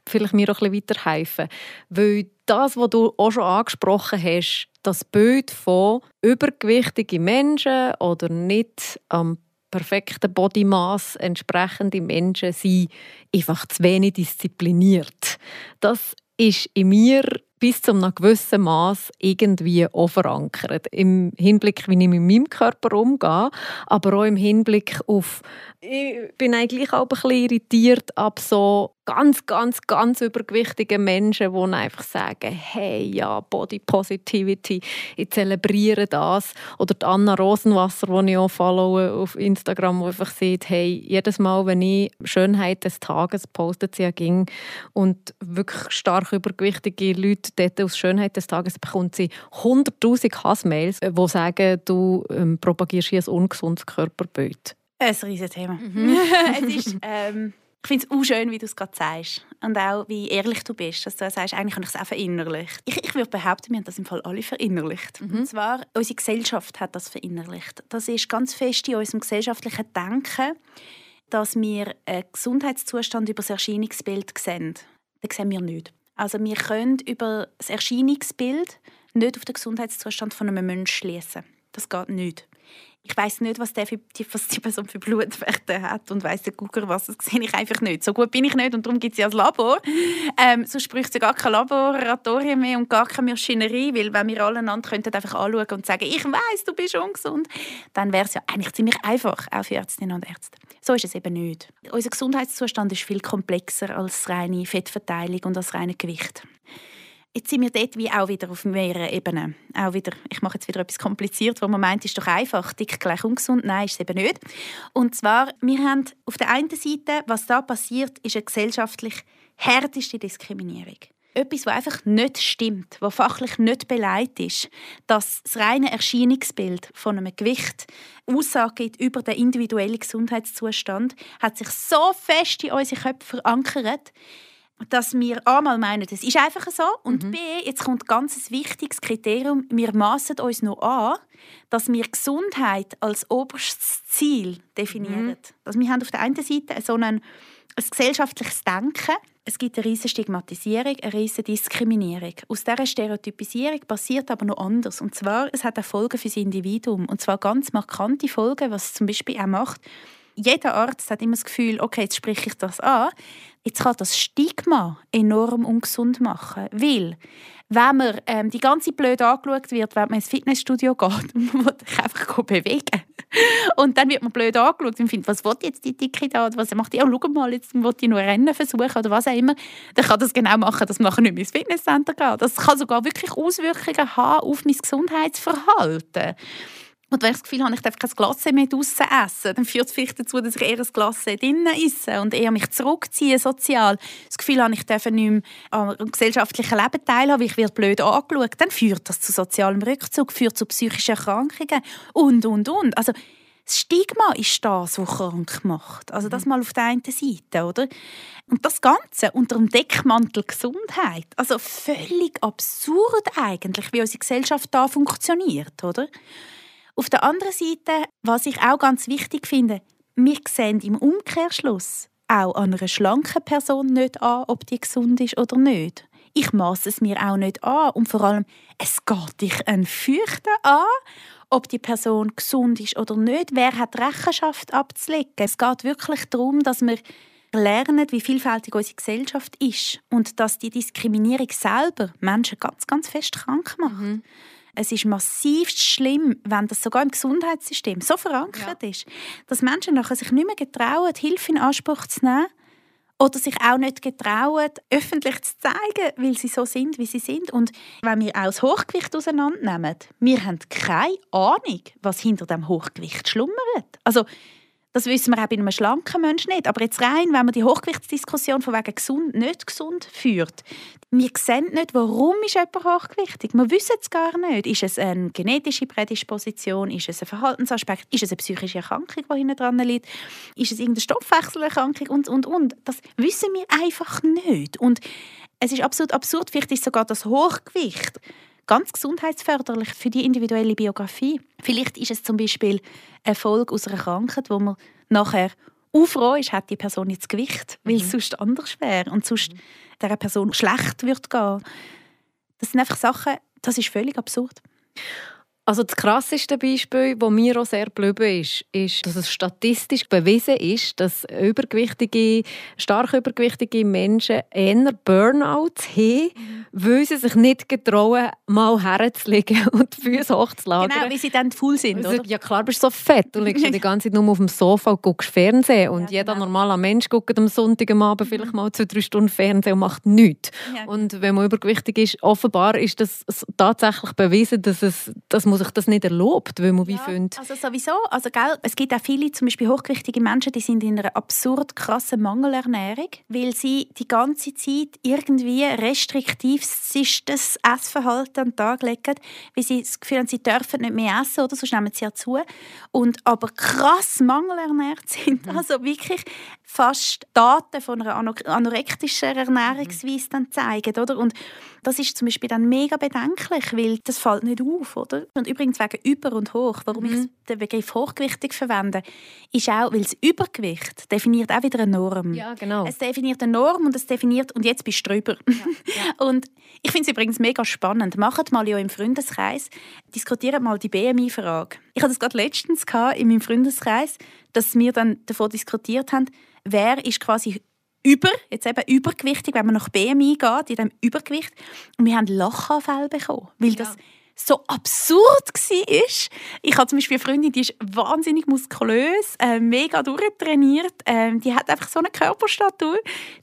B: vielleicht mir auch ein bisschen weiterhelfen. Weil das, was du auch schon angesprochen hast, das Bild von übergewichtigen Menschen oder nicht am perfekten Bodymass entsprechende Menschen sind einfach zu wenig diszipliniert. Das ist in mir bis zu einem gewissen Maß irgendwie auch verankert. Im Hinblick, wie ich mit meinem Körper umgehe, aber auch im Hinblick auf ich bin eigentlich auch ein bisschen irritiert ab so ganz, ganz, ganz übergewichtigen Menschen, die einfach sagen, hey, ja, Body Positivity, ich zelebriere das. Oder die Anna Rosenwasser, die ich auch followe auf Instagram, die einfach sieht, hey, jedes Mal, wenn ich Schönheit des Tages postet sie ja ging und wirklich stark übergewichtige Leute dort aus Schönheit des Tages bekommt sie 100'000 Hassmails, die sagen, du ähm, propagierst hier ein ungesundes Körperbild.
C: Ein riesiges Thema. Mhm. es ist, ähm, ich finde es auch schön, wie du es gerade sagst. Und auch, wie ehrlich du bist. Dass du sagst, eigentlich habe ich es auch verinnerlicht. Ich, ich würde behaupten, wir haben das im Fall alle verinnerlicht. Mhm. Und zwar, unsere Gesellschaft hat das verinnerlicht. Das ist ganz fest in unserem gesellschaftlichen Denken, dass wir einen Gesundheitszustand über das Erscheinungsbild sehen. Das sehen wir nicht. Also wir können über das Erscheinungsbild nicht auf den Gesundheitszustand von einem Menschen schließen. Das geht nicht ich weiß nicht, was, der für, was die Person für Blutwerte hat und weiß der Google was, das sehe ich einfach nicht. So gut bin ich nicht und darum gibt es ja das Labor. Ähm, sonst es ja gar kein Laboratorium mehr und gar keine Maschinerie, weil wenn wir alle einander könnten einfach anschauen und sagen, ich weiß, du bist ungesund, dann wäre es ja eigentlich ziemlich einfach, auch für Ärztinnen und Ärzte. So ist es eben nicht. Unser Gesundheitszustand ist viel komplexer als reine Fettverteilung und als reine Gewicht. Jetzt sind wir dort wie auch wieder auf mehreren Ebenen. Auch wieder, ich mache jetzt wieder etwas kompliziert, wo man meint, ist doch einfach, dick gleich ungesund. Nein, ist es eben nicht. Und zwar, wir haben auf der einen Seite, was da passiert, ist eine gesellschaftlich härteste Diskriminierung. Etwas, was einfach nicht stimmt, was fachlich nicht beleidigt ist, dass das reine Erscheinungsbild von einem Gewicht Aussage gibt über den individuellen Gesundheitszustand, hat sich so fest in unsere Köpfe verankert, dass wir einmal meinen, das ist einfach so und mhm. b, jetzt kommt ganz ein wichtiges Kriterium, wir maßen uns noch an, dass wir Gesundheit als oberstes Ziel definieren. Mhm. Also wir haben auf der einen Seite so ein, ein gesellschaftliches Denken, es gibt eine riesige Stigmatisierung, eine riesige Diskriminierung. Aus dieser Stereotypisierung passiert aber noch anders. Und zwar, es hat auch Folgen für das Individuum. Und zwar ganz markante Folgen, was es zum Beispiel auch macht, jeder Arzt hat immer das Gefühl, okay, jetzt spreche ich das an. Jetzt kann das Stigma enorm ungesund machen, weil wenn man ähm, die ganze blöd angeschaut wird, wenn man ins Fitnessstudio geht und man will sich einfach bewegen. Und dann wird man blöd angeschaut und findet, was will jetzt die Dicke da? Was macht die? Oh, schau mal, jetzt will die nur Rennen versuchen oder was auch immer. Dann kann das genau machen, dass man nachher nicht mehr ins Fitnesscenter geht. Das kann sogar wirklich Auswirkungen haben auf mein Gesundheitsverhalten. Und wenn ich das Gefühl habe, ich darf kein Glas mehr draussen essen, dann führt es vielleicht dazu, dass ich eher ein Glas drinnen esse und eher mich zurückziehe sozial. Das Gefühl habe, ich darf nicht mehr am gesellschaftlichen Leben teilhaben, weil ich werde blöd angeschaut. Dann führt das zu sozialem Rückzug, führt zu psychischen Erkrankungen und, und, und. Also, das Stigma ist das, was krank macht. Also das mhm. mal auf der einen Seite, oder? Und das Ganze unter dem Deckmantel Gesundheit. Also völlig absurd eigentlich, wie unsere Gesellschaft da funktioniert, oder? Auf der anderen Seite, was ich auch ganz wichtig finde, wir sehen im Umkehrschluss auch an einer schlanken Person nicht an, ob die gesund ist oder nicht. Ich maße es mir auch nicht an. Und vor allem, es geht dich ein Fürchten an, ob die Person gesund ist oder nicht. Wer hat Rechenschaft abzulegen? Es geht wirklich darum, dass wir lernen, wie vielfältig unsere Gesellschaft ist und dass die Diskriminierung selber Menschen ganz, ganz fest krank macht. Mhm. Es ist massiv schlimm, wenn das sogar im Gesundheitssystem so verankert ja. ist, dass Menschen nachher sich nicht mehr getrauen, Hilfe in Anspruch zu nehmen oder sich auch nicht getrauen, öffentlich zu zeigen, weil sie so sind, wie sie sind. Und wenn wir auch das Hochgewicht auseinandernehmen, wir haben keine Ahnung, was hinter dem Hochgewicht schlummert. Also das wissen wir auch bei einem schlanken Menschen nicht. Aber jetzt rein, wenn man die Hochgewichtsdiskussion von wegen gesund, nicht gesund führt, wir sehen nicht, warum ist jemand hochgewichtig. Wir wissen es gar nicht. Ist es eine genetische Prädisposition? Ist es ein Verhaltensaspekt? Ist es eine psychische Erkrankung, die hinten dran liegt? Ist es irgendeine Stoffwechselerkrankung? Und, und, und. Das wissen wir einfach nicht. Und es ist absolut absurd. Vielleicht ist sogar das Hochgewicht ganz gesundheitsförderlich für die individuelle Biografie. Vielleicht ist es zum Beispiel eine Folge aus einer Krankheit, wo man nachher froh ist, hat die Person jetzt Gewicht, weil es mhm. sonst anders wäre und sonst mhm. dieser Person schlecht wird gehen. Das sind einfach Sachen, das ist völlig absurd.
B: Also das krasseste Beispiel, das mir auch sehr geblieben ist, ist, dass es statistisch bewiesen ist, dass übergewichtige, stark übergewichtige Menschen eher Burnouts haben, mhm. weil sie sich nicht getrauen, mal herzulegen und die Füße hochzulagern.
C: Genau, wie sie dann voll sind,
B: oder? Ja klar, bist du so fett. Du liegst die ganze Zeit nur auf dem Sofa und guckst Fernsehen. Und ja, jeder genau. normale Mensch guckt am Sonntag am Abend mhm. vielleicht mal zwei, drei Stunden Fernsehen und macht nichts. Ja. Und wenn man übergewichtig ist, offenbar ist das tatsächlich bewiesen, dass, es, dass man sich das nicht erlaubt, weil man ja, wie findet.
C: Also sowieso, also gell, es gibt auch viele, zum Beispiel hochgewichtige Menschen, die sind in einer absurd krassen Mangelernährung, weil sie die ganze Zeit irgendwie restriktivstes Essverhalten an den Tag legen, weil sie das Gefühl haben, sie dürfen nicht mehr essen oder sonst nehmen sie ja zu und aber krass mangelernährt sind, mhm. also wirklich fast Daten von einer anorektischen Ernährungsweise dann zeigen, oder? Und das ist zum Beispiel dann mega bedenklich, weil das fällt nicht auf, oder? Und übrigens wegen über und hoch, warum mhm. ich den Begriff hochgewichtig verwende, ist auch, weil das Übergewicht definiert auch wieder eine Norm.
B: Ja, genau.
C: Es definiert eine Norm und es definiert und jetzt bist du drüber. Ja, ja. und ich finde es übrigens mega spannend. Macht mal ja im Freundeskreis, diskutiert mal die BMI-Frage. Ich hatte das gerade letztens in meinem Freundeskreis, dass wir dann davon diskutiert haben, wer ist quasi über, jetzt eben übergewichtig, wenn man nach BMI geht, in diesem Übergewicht. Und wir haben Lachanfälle bekommen, weil das so absurd war. Ich habe zum Beispiel eine Freundin, die ist wahnsinnig muskulös, äh, mega durchtrainiert. Äh, die hat einfach so eine Körperstatur.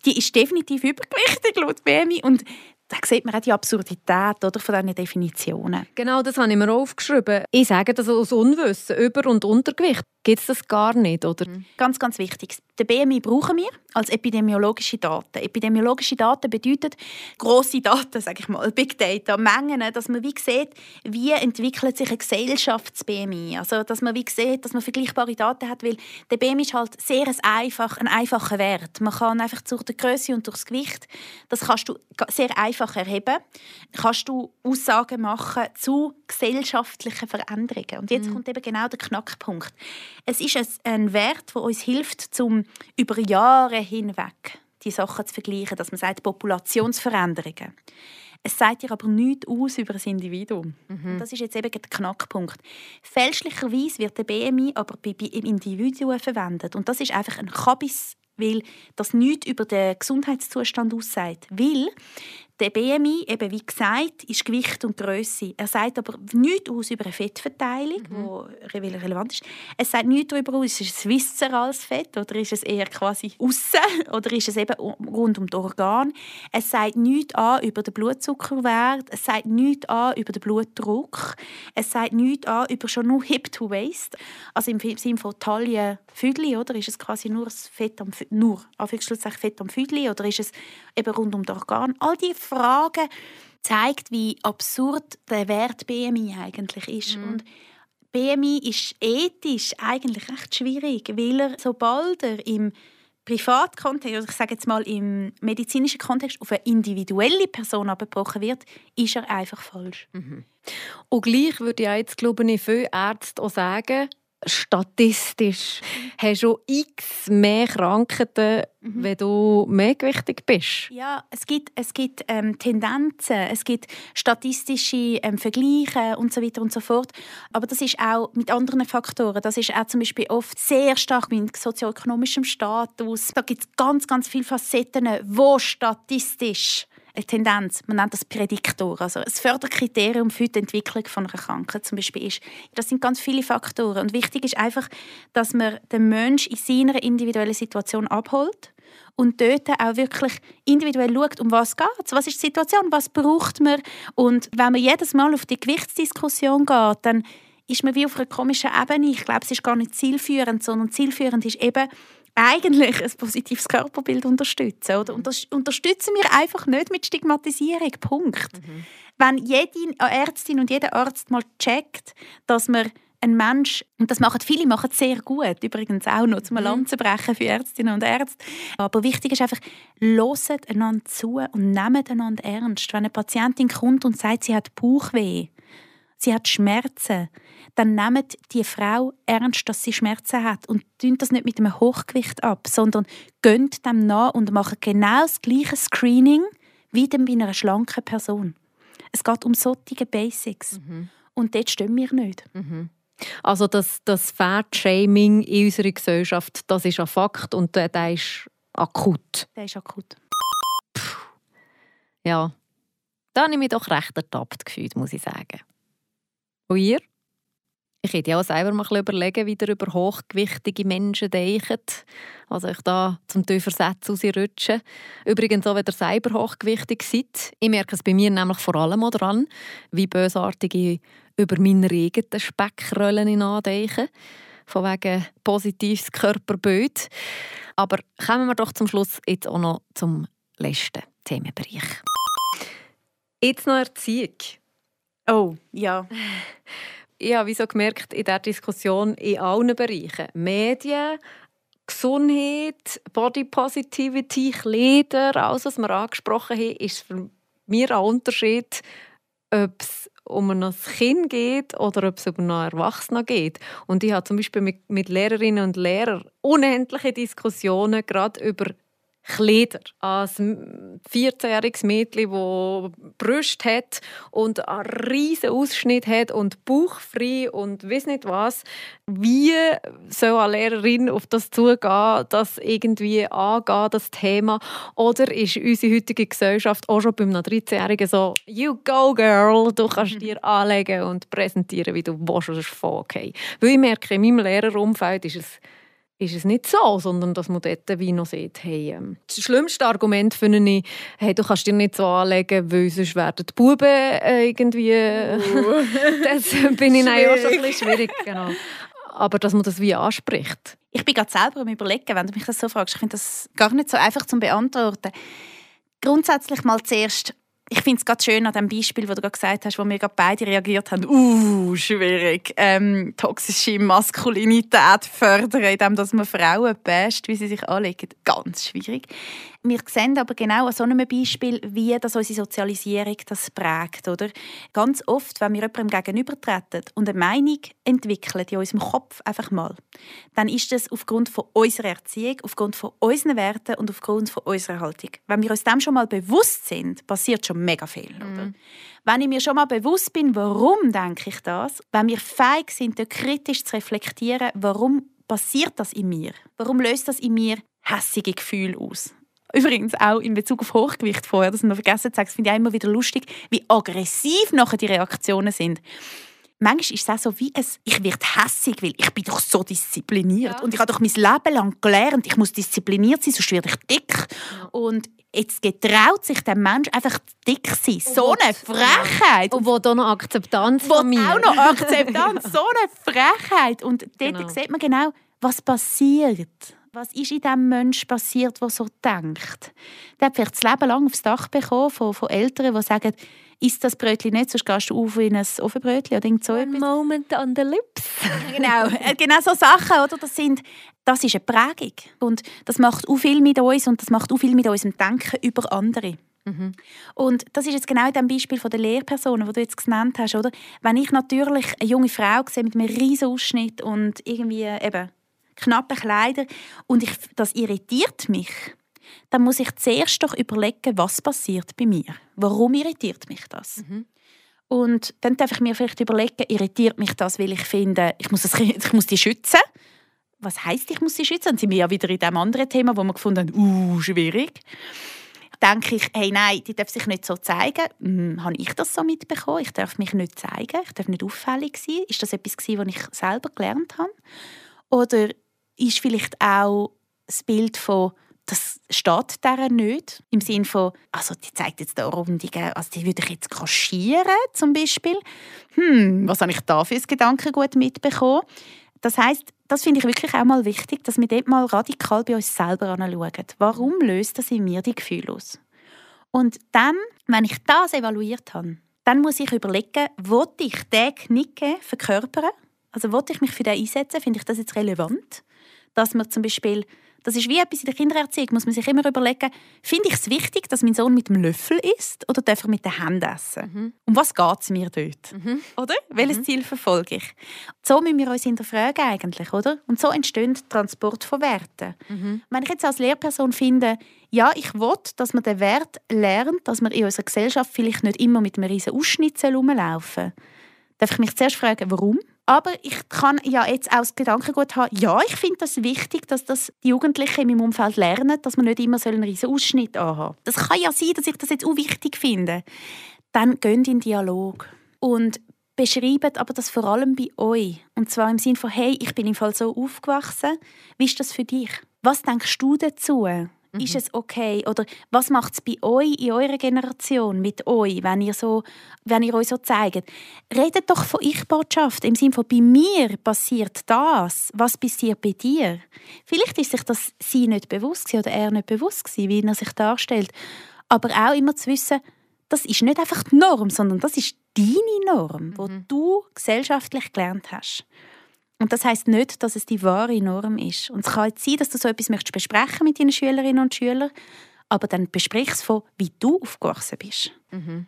C: Die ist definitiv übergewichtig laut BMI und da sieht man auch die Absurdität oder, von diesen Definitionen.
B: Genau, das habe ich mir aufgeschrieben. Ich sage das aus Unwissen. Über- und Untergewicht gibt es das gar nicht, oder? Mhm.
C: Ganz, ganz wichtig. Den BMI brauchen wir als epidemiologische Daten. Epidemiologische Daten bedeutet grosse Daten, sage ich mal, Big Data, Mengen, dass man wie sieht, wie entwickelt sich ein Gesellschafts-BMI. Also, dass man wie sieht, dass man vergleichbare Daten hat, weil der BMI ist halt sehr ein, einfach, ein einfacher Wert. Man kann einfach durch die Größe und durchs Gewicht, das kannst du sehr einfach erheben, kannst du Aussagen machen zu gesellschaftlichen Veränderungen. Und jetzt mhm. kommt eben genau der Knackpunkt. Es ist ein Wert, der uns hilft, zum über Jahre hinweg die Sachen zu vergleichen, dass man sagt Populationsveränderungen. Es sagt dir aber nichts aus über ein Individuum. Mhm. das ist jetzt eben der Knackpunkt. Fälschlicherweise wird der BMI aber bei, bei Individuen verwendet. Und das ist einfach ein Kabis weil das nichts über den Gesundheitszustand aussagt. Weil der BMI, eben wie gesagt, ist Gewicht und Größe. Er sagt aber nichts aus über eine Fettverteilung, mhm. die relevant ist. Es sagt nichts darüber aus, ist es viszerales Fett oder ist es eher quasi außen oder ist es eben rund um das Organ. Es sagt nichts an über den Blutzuckerwert, es sagt nichts an über den Blutdruck, es sagt nichts an über schon nur Hip to Waist, also im Sinne von Taille Füdli, oder ist es quasi nur das Fett am nur Fett am Füdli oder ist es eben rund um das Organ? All die Frage zeigt, wie absurd der Wert BMI eigentlich ist. Mhm. Und BMI ist ethisch eigentlich recht schwierig, weil er, sobald er im Privatkontext, also ich sage jetzt mal im medizinischen Kontext, auf eine individuelle Person abgebrochen wird, ist er einfach falsch.
B: Mhm. Und gleich würde ich jetzt, glaube ich, viele Ärzte auch sagen, statistisch hast du x mehr Krankheiten, mhm. wenn du mehrgewichtig bist.
C: Ja, es gibt, es gibt ähm, Tendenzen, es gibt statistische ähm, Vergleiche und so weiter und so fort. Aber das ist auch mit anderen Faktoren. Das ist auch zum Beispiel oft sehr stark mit sozioökonomischem Status. Da gibt es ganz, ganz viele Facetten, wo statistisch Tendenz, man nennt das Prädiktor, also ein Förderkriterium für die Entwicklung von einer Krankheit zum Beispiel ist. Das sind ganz viele Faktoren und wichtig ist einfach, dass man den Menschen in seiner individuellen Situation abholt und dort auch wirklich individuell schaut, um was geht Was ist die Situation? Was braucht man? Und wenn man jedes Mal auf die Gewichtsdiskussion geht, dann ist man wie auf einer komischen Ebene. Ich glaube, es ist gar nicht zielführend, sondern zielführend ist eben, eigentlich ein positives Körperbild unterstützen. Oder? Und das unterstützen wir einfach nicht mit Stigmatisierung. Punkt. Mhm. Wenn jede Ärztin und jeder Arzt mal checkt, dass man ein Mensch, und das machen viele machen sehr gut, übrigens auch noch, zum mhm. Land zu brechen für Ärztinnen und Ärzte. Aber wichtig ist einfach, loset einander zu und nehmt einander ernst. Wenn eine Patientin kommt und sagt, sie hat Bauchweh, sie hat Schmerzen, dann nehmt die Frau ernst, dass sie Schmerzen hat und tun das nicht mit einem Hochgewicht ab, sondern gönnt dem nach und macht genau das gleiche Screening wie bei einer schlanken Person. Es geht um solche Basics. Mhm. Und dort stehen wir nicht.
B: Mhm. Also das, das Fat-Shaming in unserer Gesellschaft, das ist ein Fakt und der, der ist akut.
C: Der ist akut.
B: Ja, da habe ich mich doch recht ertappt gefühlt, muss ich sagen. Und ihr? Ich hätte ja auch selber mal überlegen, wie ihr über hochgewichtige Menschen denkt. Also ich da zum Übersetzen rausrutschen. Übrigens auch, wenn ihr selber hochgewichtig seid. Ich merke es bei mir nämlich vor allem auch daran, wie bösartig ich über meine eigenen Speckrollen nachdenke. Von wegen positives Körperbild. Aber kommen wir doch zum Schluss jetzt auch noch zum letzten Themenbereich. Jetzt noch Erziehung.
C: Oh, ja.
B: Ich habe so gemerkt, in dieser Diskussion in allen Bereichen. Medien, Gesundheit, Body Positivity, Kleider, alles, was wir angesprochen haben, ist für mich ein Unterschied, ob es um ein Kind geht oder ob es um einen Erwachsenen geht. Und ich habe zum Beispiel mit, mit Lehrerinnen und Lehrern unendliche Diskussionen gerade über Kleider. Als 14-jähriges Mädchen, das Brüste hat und einen riesen Ausschnitt hat und bauchfrei und weiß nicht was. Wie soll eine Lehrerin auf das zugehen, das irgendwie angehen, das Thema? Oder ist unsere heutige Gesellschaft auch schon bei einem 13-Jährigen so «You go, girl, du kannst dir anlegen und präsentieren, wie du willst, das ist voll okay». Weil ich merke, in meinem Lehrerumfeld ist es ist es nicht so, sondern dass man dort wie noch sieht, hey, ähm, das schlimmste Argument finde ich, hey, du kannst dir nicht so anlegen, weil sonst werden die Buben äh, irgendwie... Uh. das bin ich auch schon ein bisschen schwierig, genau. Aber dass man das wie anspricht.
C: Ich bin gerade selber am überlegen, wenn du mich das so fragst. Ich finde das gar nicht so einfach zu beantworten. Grundsätzlich mal zuerst ich finde es gerade schön an dem Beispiel, wo du gerade gesagt hast, wo wir gerade beide reagiert haben. Uh, schwierig. Ähm, toxische Maskulinität fördern, indem man Frauen basht, wie sie sich anlegen. Ganz schwierig. Wir sehen aber genau an so einem Beispiel, wie das unsere Sozialisierung das prägt. Oder? Ganz oft, wenn wir jemandem gegenübertreten und eine Meinung entwickeln in unserem Kopf einfach mal, dann ist das aufgrund von unserer Erziehung, aufgrund von unseren Werten und aufgrund von unserer Haltung. Wenn wir uns dem schon mal bewusst sind, passiert schon mega viel. Mhm. Wenn ich mir schon mal bewusst bin, warum denke ich das, wenn wir fähig sind, kritisch zu reflektieren, warum passiert das in mir? Warum löst das in mir hässige Gefühle aus? Übrigens auch in Bezug auf Hochgewicht vorher, das noch vergessen zu sagen, finde ich immer wieder lustig, wie aggressiv nachher die Reaktionen sind. Manchmal ist es auch so wie ein, ich werde hässig, weil ich bin doch so diszipliniert. Ja. Und ich habe doch mein Leben lang gelernt, ich muss diszipliniert sein, sonst werde ich dick. Ja. Und jetzt getraut sich der Mensch einfach dick zu sein. So eine Frechheit.
B: Und wo da noch Akzeptanz wo von mir.
C: auch noch Akzeptanz. so eine Frechheit. Und dort genau. sieht man genau, was passiert. Was ist in diesem Menschen passiert, der so denkt? Der hat vielleicht das Leben lang aufs Dach bekommen von, von Eltern, die sagen, isst das Brötchen nicht, sonst gehst du auf in ein Ofenbrötchen oder so
B: One etwas. moment on the lips.
C: genau, äh, genau so Sachen, oder? Das, sind, das ist eine Prägung. Und das macht auch viel mit uns und das macht auch viel mit unserem Denken über andere. Mhm. Und das ist jetzt genau in dem Beispiel von der Lehrpersonen, wo du jetzt genannt hast, oder? Wenn ich natürlich eine junge Frau sehe mit einem riesen Ausschnitt und irgendwie eben knappe Kleider und ich, das irritiert mich, dann muss ich zuerst doch überlegen, was passiert bei mir. Warum irritiert mich das? Mhm. Und dann darf ich mir vielleicht überlegen, irritiert mich das, weil ich finde, ich muss, das, ich muss die schützen. Was heißt, ich muss sie schützen? Dann sind wir ja wieder in dem anderen Thema, wo wir gefunden haben, uh, schwierig. Denke ich, hey, nein, die darf sich nicht so zeigen. Hm, habe ich das so mitbekommen? Ich darf mich nicht zeigen, ich darf nicht auffällig sein. Ist das etwas, was ich selber gelernt habe? Oder ist vielleicht auch das Bild von das steht der nicht. Im Sinne von, also die zeigt jetzt da Rundungen, also die würde ich jetzt kaschieren zum Beispiel. Hm, was habe ich da für ein Gedankengut mitbekommen? Das heißt, das finde ich wirklich auch mal wichtig, dass wir dort mal radikal bei uns selber anschauen. Warum löst das in mir die Gefühle aus? Und dann, wenn ich das evaluiert habe, dann muss ich überlegen, wollte ich diesen Knick verkörpern? Also wollte ich mich für den einsetzen? Finde ich das jetzt relevant? Dass man zum Beispiel, das ist wie etwas in der Kindererziehung, muss man sich immer überlegen, finde ich es wichtig, dass mein Sohn mit dem Löffel isst oder darf er mit den Händen essen? Mhm. Um was geht es mir dort? Mhm. Oder? Welches mhm. Ziel verfolge ich? So müssen wir uns hinterfragen eigentlich, oder? Und so entsteht Transport von Werten. Mhm. Wenn ich jetzt als Lehrperson finde, ja, ich will, dass man den Wert lernt, dass man in unserer Gesellschaft vielleicht nicht immer mit einem riesen Ausschnitt rumlaufen darf ich mich zuerst fragen, warum? Aber ich kann ja jetzt auch das Gedankengut haben, ja, ich finde das wichtig, dass das die Jugendlichen in meinem Umfeld lernen, dass man nicht immer so einen riesen Ausschnitt anhaben Das kann ja sein, dass ich das jetzt auch wichtig finde. Dann gehen in den Dialog und beschreibt aber das vor allem bei euch. Und zwar im Sinne von, hey, ich bin im Fall so aufgewachsen. Wie ist das für dich? Was denkst du dazu? Mhm. Ist es okay? Oder was macht es bei euch in eurer Generation mit euch, wenn ihr, so, wenn ihr euch so zeigt? Redet doch von Ich-Botschaft im Sinne von bei mir passiert das. Was passiert bei dir? Vielleicht ist sich das sie nicht bewusst oder er nicht bewusst gewesen, wie er sich darstellt. Aber auch immer zu wissen, das ist nicht einfach die Norm, sondern das ist deine Norm, mhm. du gesellschaftlich gelernt hast. Und das heißt nicht, dass es die wahre Norm ist. Und es kann jetzt sein, dass du so etwas möchtest besprechen mit deinen Schülerinnen und Schülern, aber dann besprich es von, wie du aufgewachsen bist.
B: Mhm.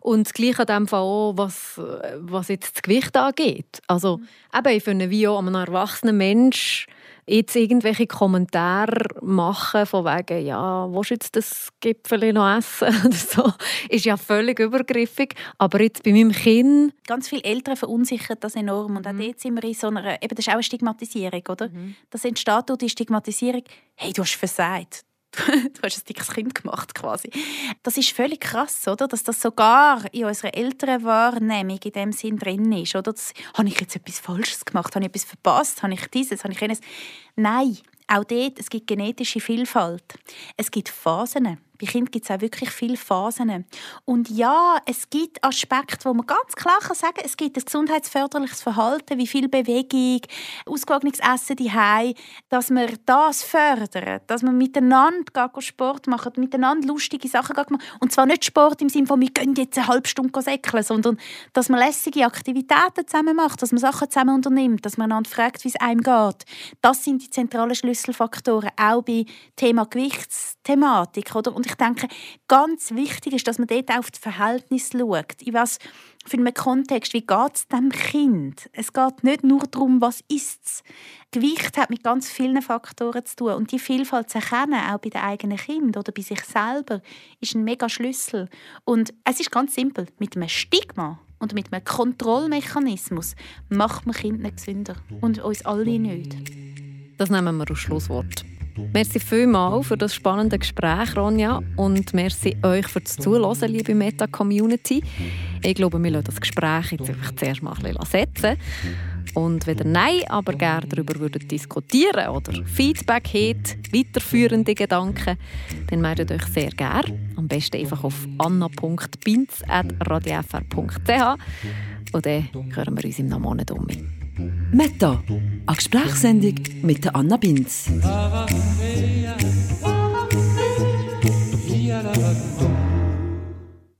B: Und gleich an dem Fall auch, was, was jetzt das Gewicht angeht. Also mhm. eben, ich finde, wie auch einem erwachsenen Mensch jetzt irgendwelche Kommentare machen von wegen, ja, willst du jetzt das Gipfel noch essen oder so, ist ja völlig übergriffig. Aber jetzt bei meinem Kind...
C: Ganz viele Eltern verunsichern das enorm und auch mhm. dort sind wir in so einer, eben das ist auch eine Stigmatisierung, oder? Mhm. Das entsteht durch die Stigmatisierung, hey, du hast versagt, du hast ein dickes Kind gemacht quasi. Das ist völlig krass, oder? Dass das sogar in unserer älteren Wahrnehmung in dem Sinn drin ist, oder? Das, habe ich jetzt etwas Falsches gemacht? Habe ich etwas verpasst? Habe ich dieses? Habe ich jenes? Nein, auch dort, es gibt genetische Vielfalt. Es gibt Phasen. Bei Kindern gibt es auch wirklich viele Phasen. Und ja, es gibt Aspekte, wo man ganz klar kann sagen es gibt ein gesundheitsförderliches Verhalten, wie viel Bewegung, ausgewogenes Essen daheim, dass man das fördert, dass man miteinander Sport macht, miteinander lustige Sachen macht. Und zwar nicht Sport im Sinne von, wir gehen jetzt eine halbe Stunde säckeln, sondern dass man lässige Aktivitäten zusammen macht, dass man Sachen zusammen unternimmt, dass man einander fragt, wie es einem geht. Das sind die zentralen Schlüsselfaktoren, auch bei Thema Gewichtsthematik. Oder? Und ich denke, ganz wichtig ist, dass man dort auf das Verhältnis schaut. In was für einem Kontext, wie geht es dem Kind? Es geht nicht nur darum, was ist es. Gewicht hat mit ganz vielen Faktoren zu tun. Und die Vielfalt zu erkennen, auch bei den eigenen Kindern oder bei sich selber, ist ein mega Schlüssel. Und es ist ganz simpel. Mit einem Stigma und mit einem Kontrollmechanismus macht man Kinder nicht gesünder. Und uns alle nicht.
B: Das nehmen wir als Schlusswort. Merci vielmals für das spannende Gespräch, Ronja. Und merci euch für das Zuhören, liebe Meta-Community. Ich glaube, wir lassen das Gespräch jetzt einfach zuerst mal ein bisschen setzen. Und wenn ihr Nein, aber gerne darüber würdet diskutieren oder Feedback habt, weiterführende Gedanken, dann meldet euch sehr gerne. Am besten einfach auf anna.binz.radiofr.ch und dann hören wir uns im Monat um.
A: Meta, eine Gesprächssendung mit Anna Binz.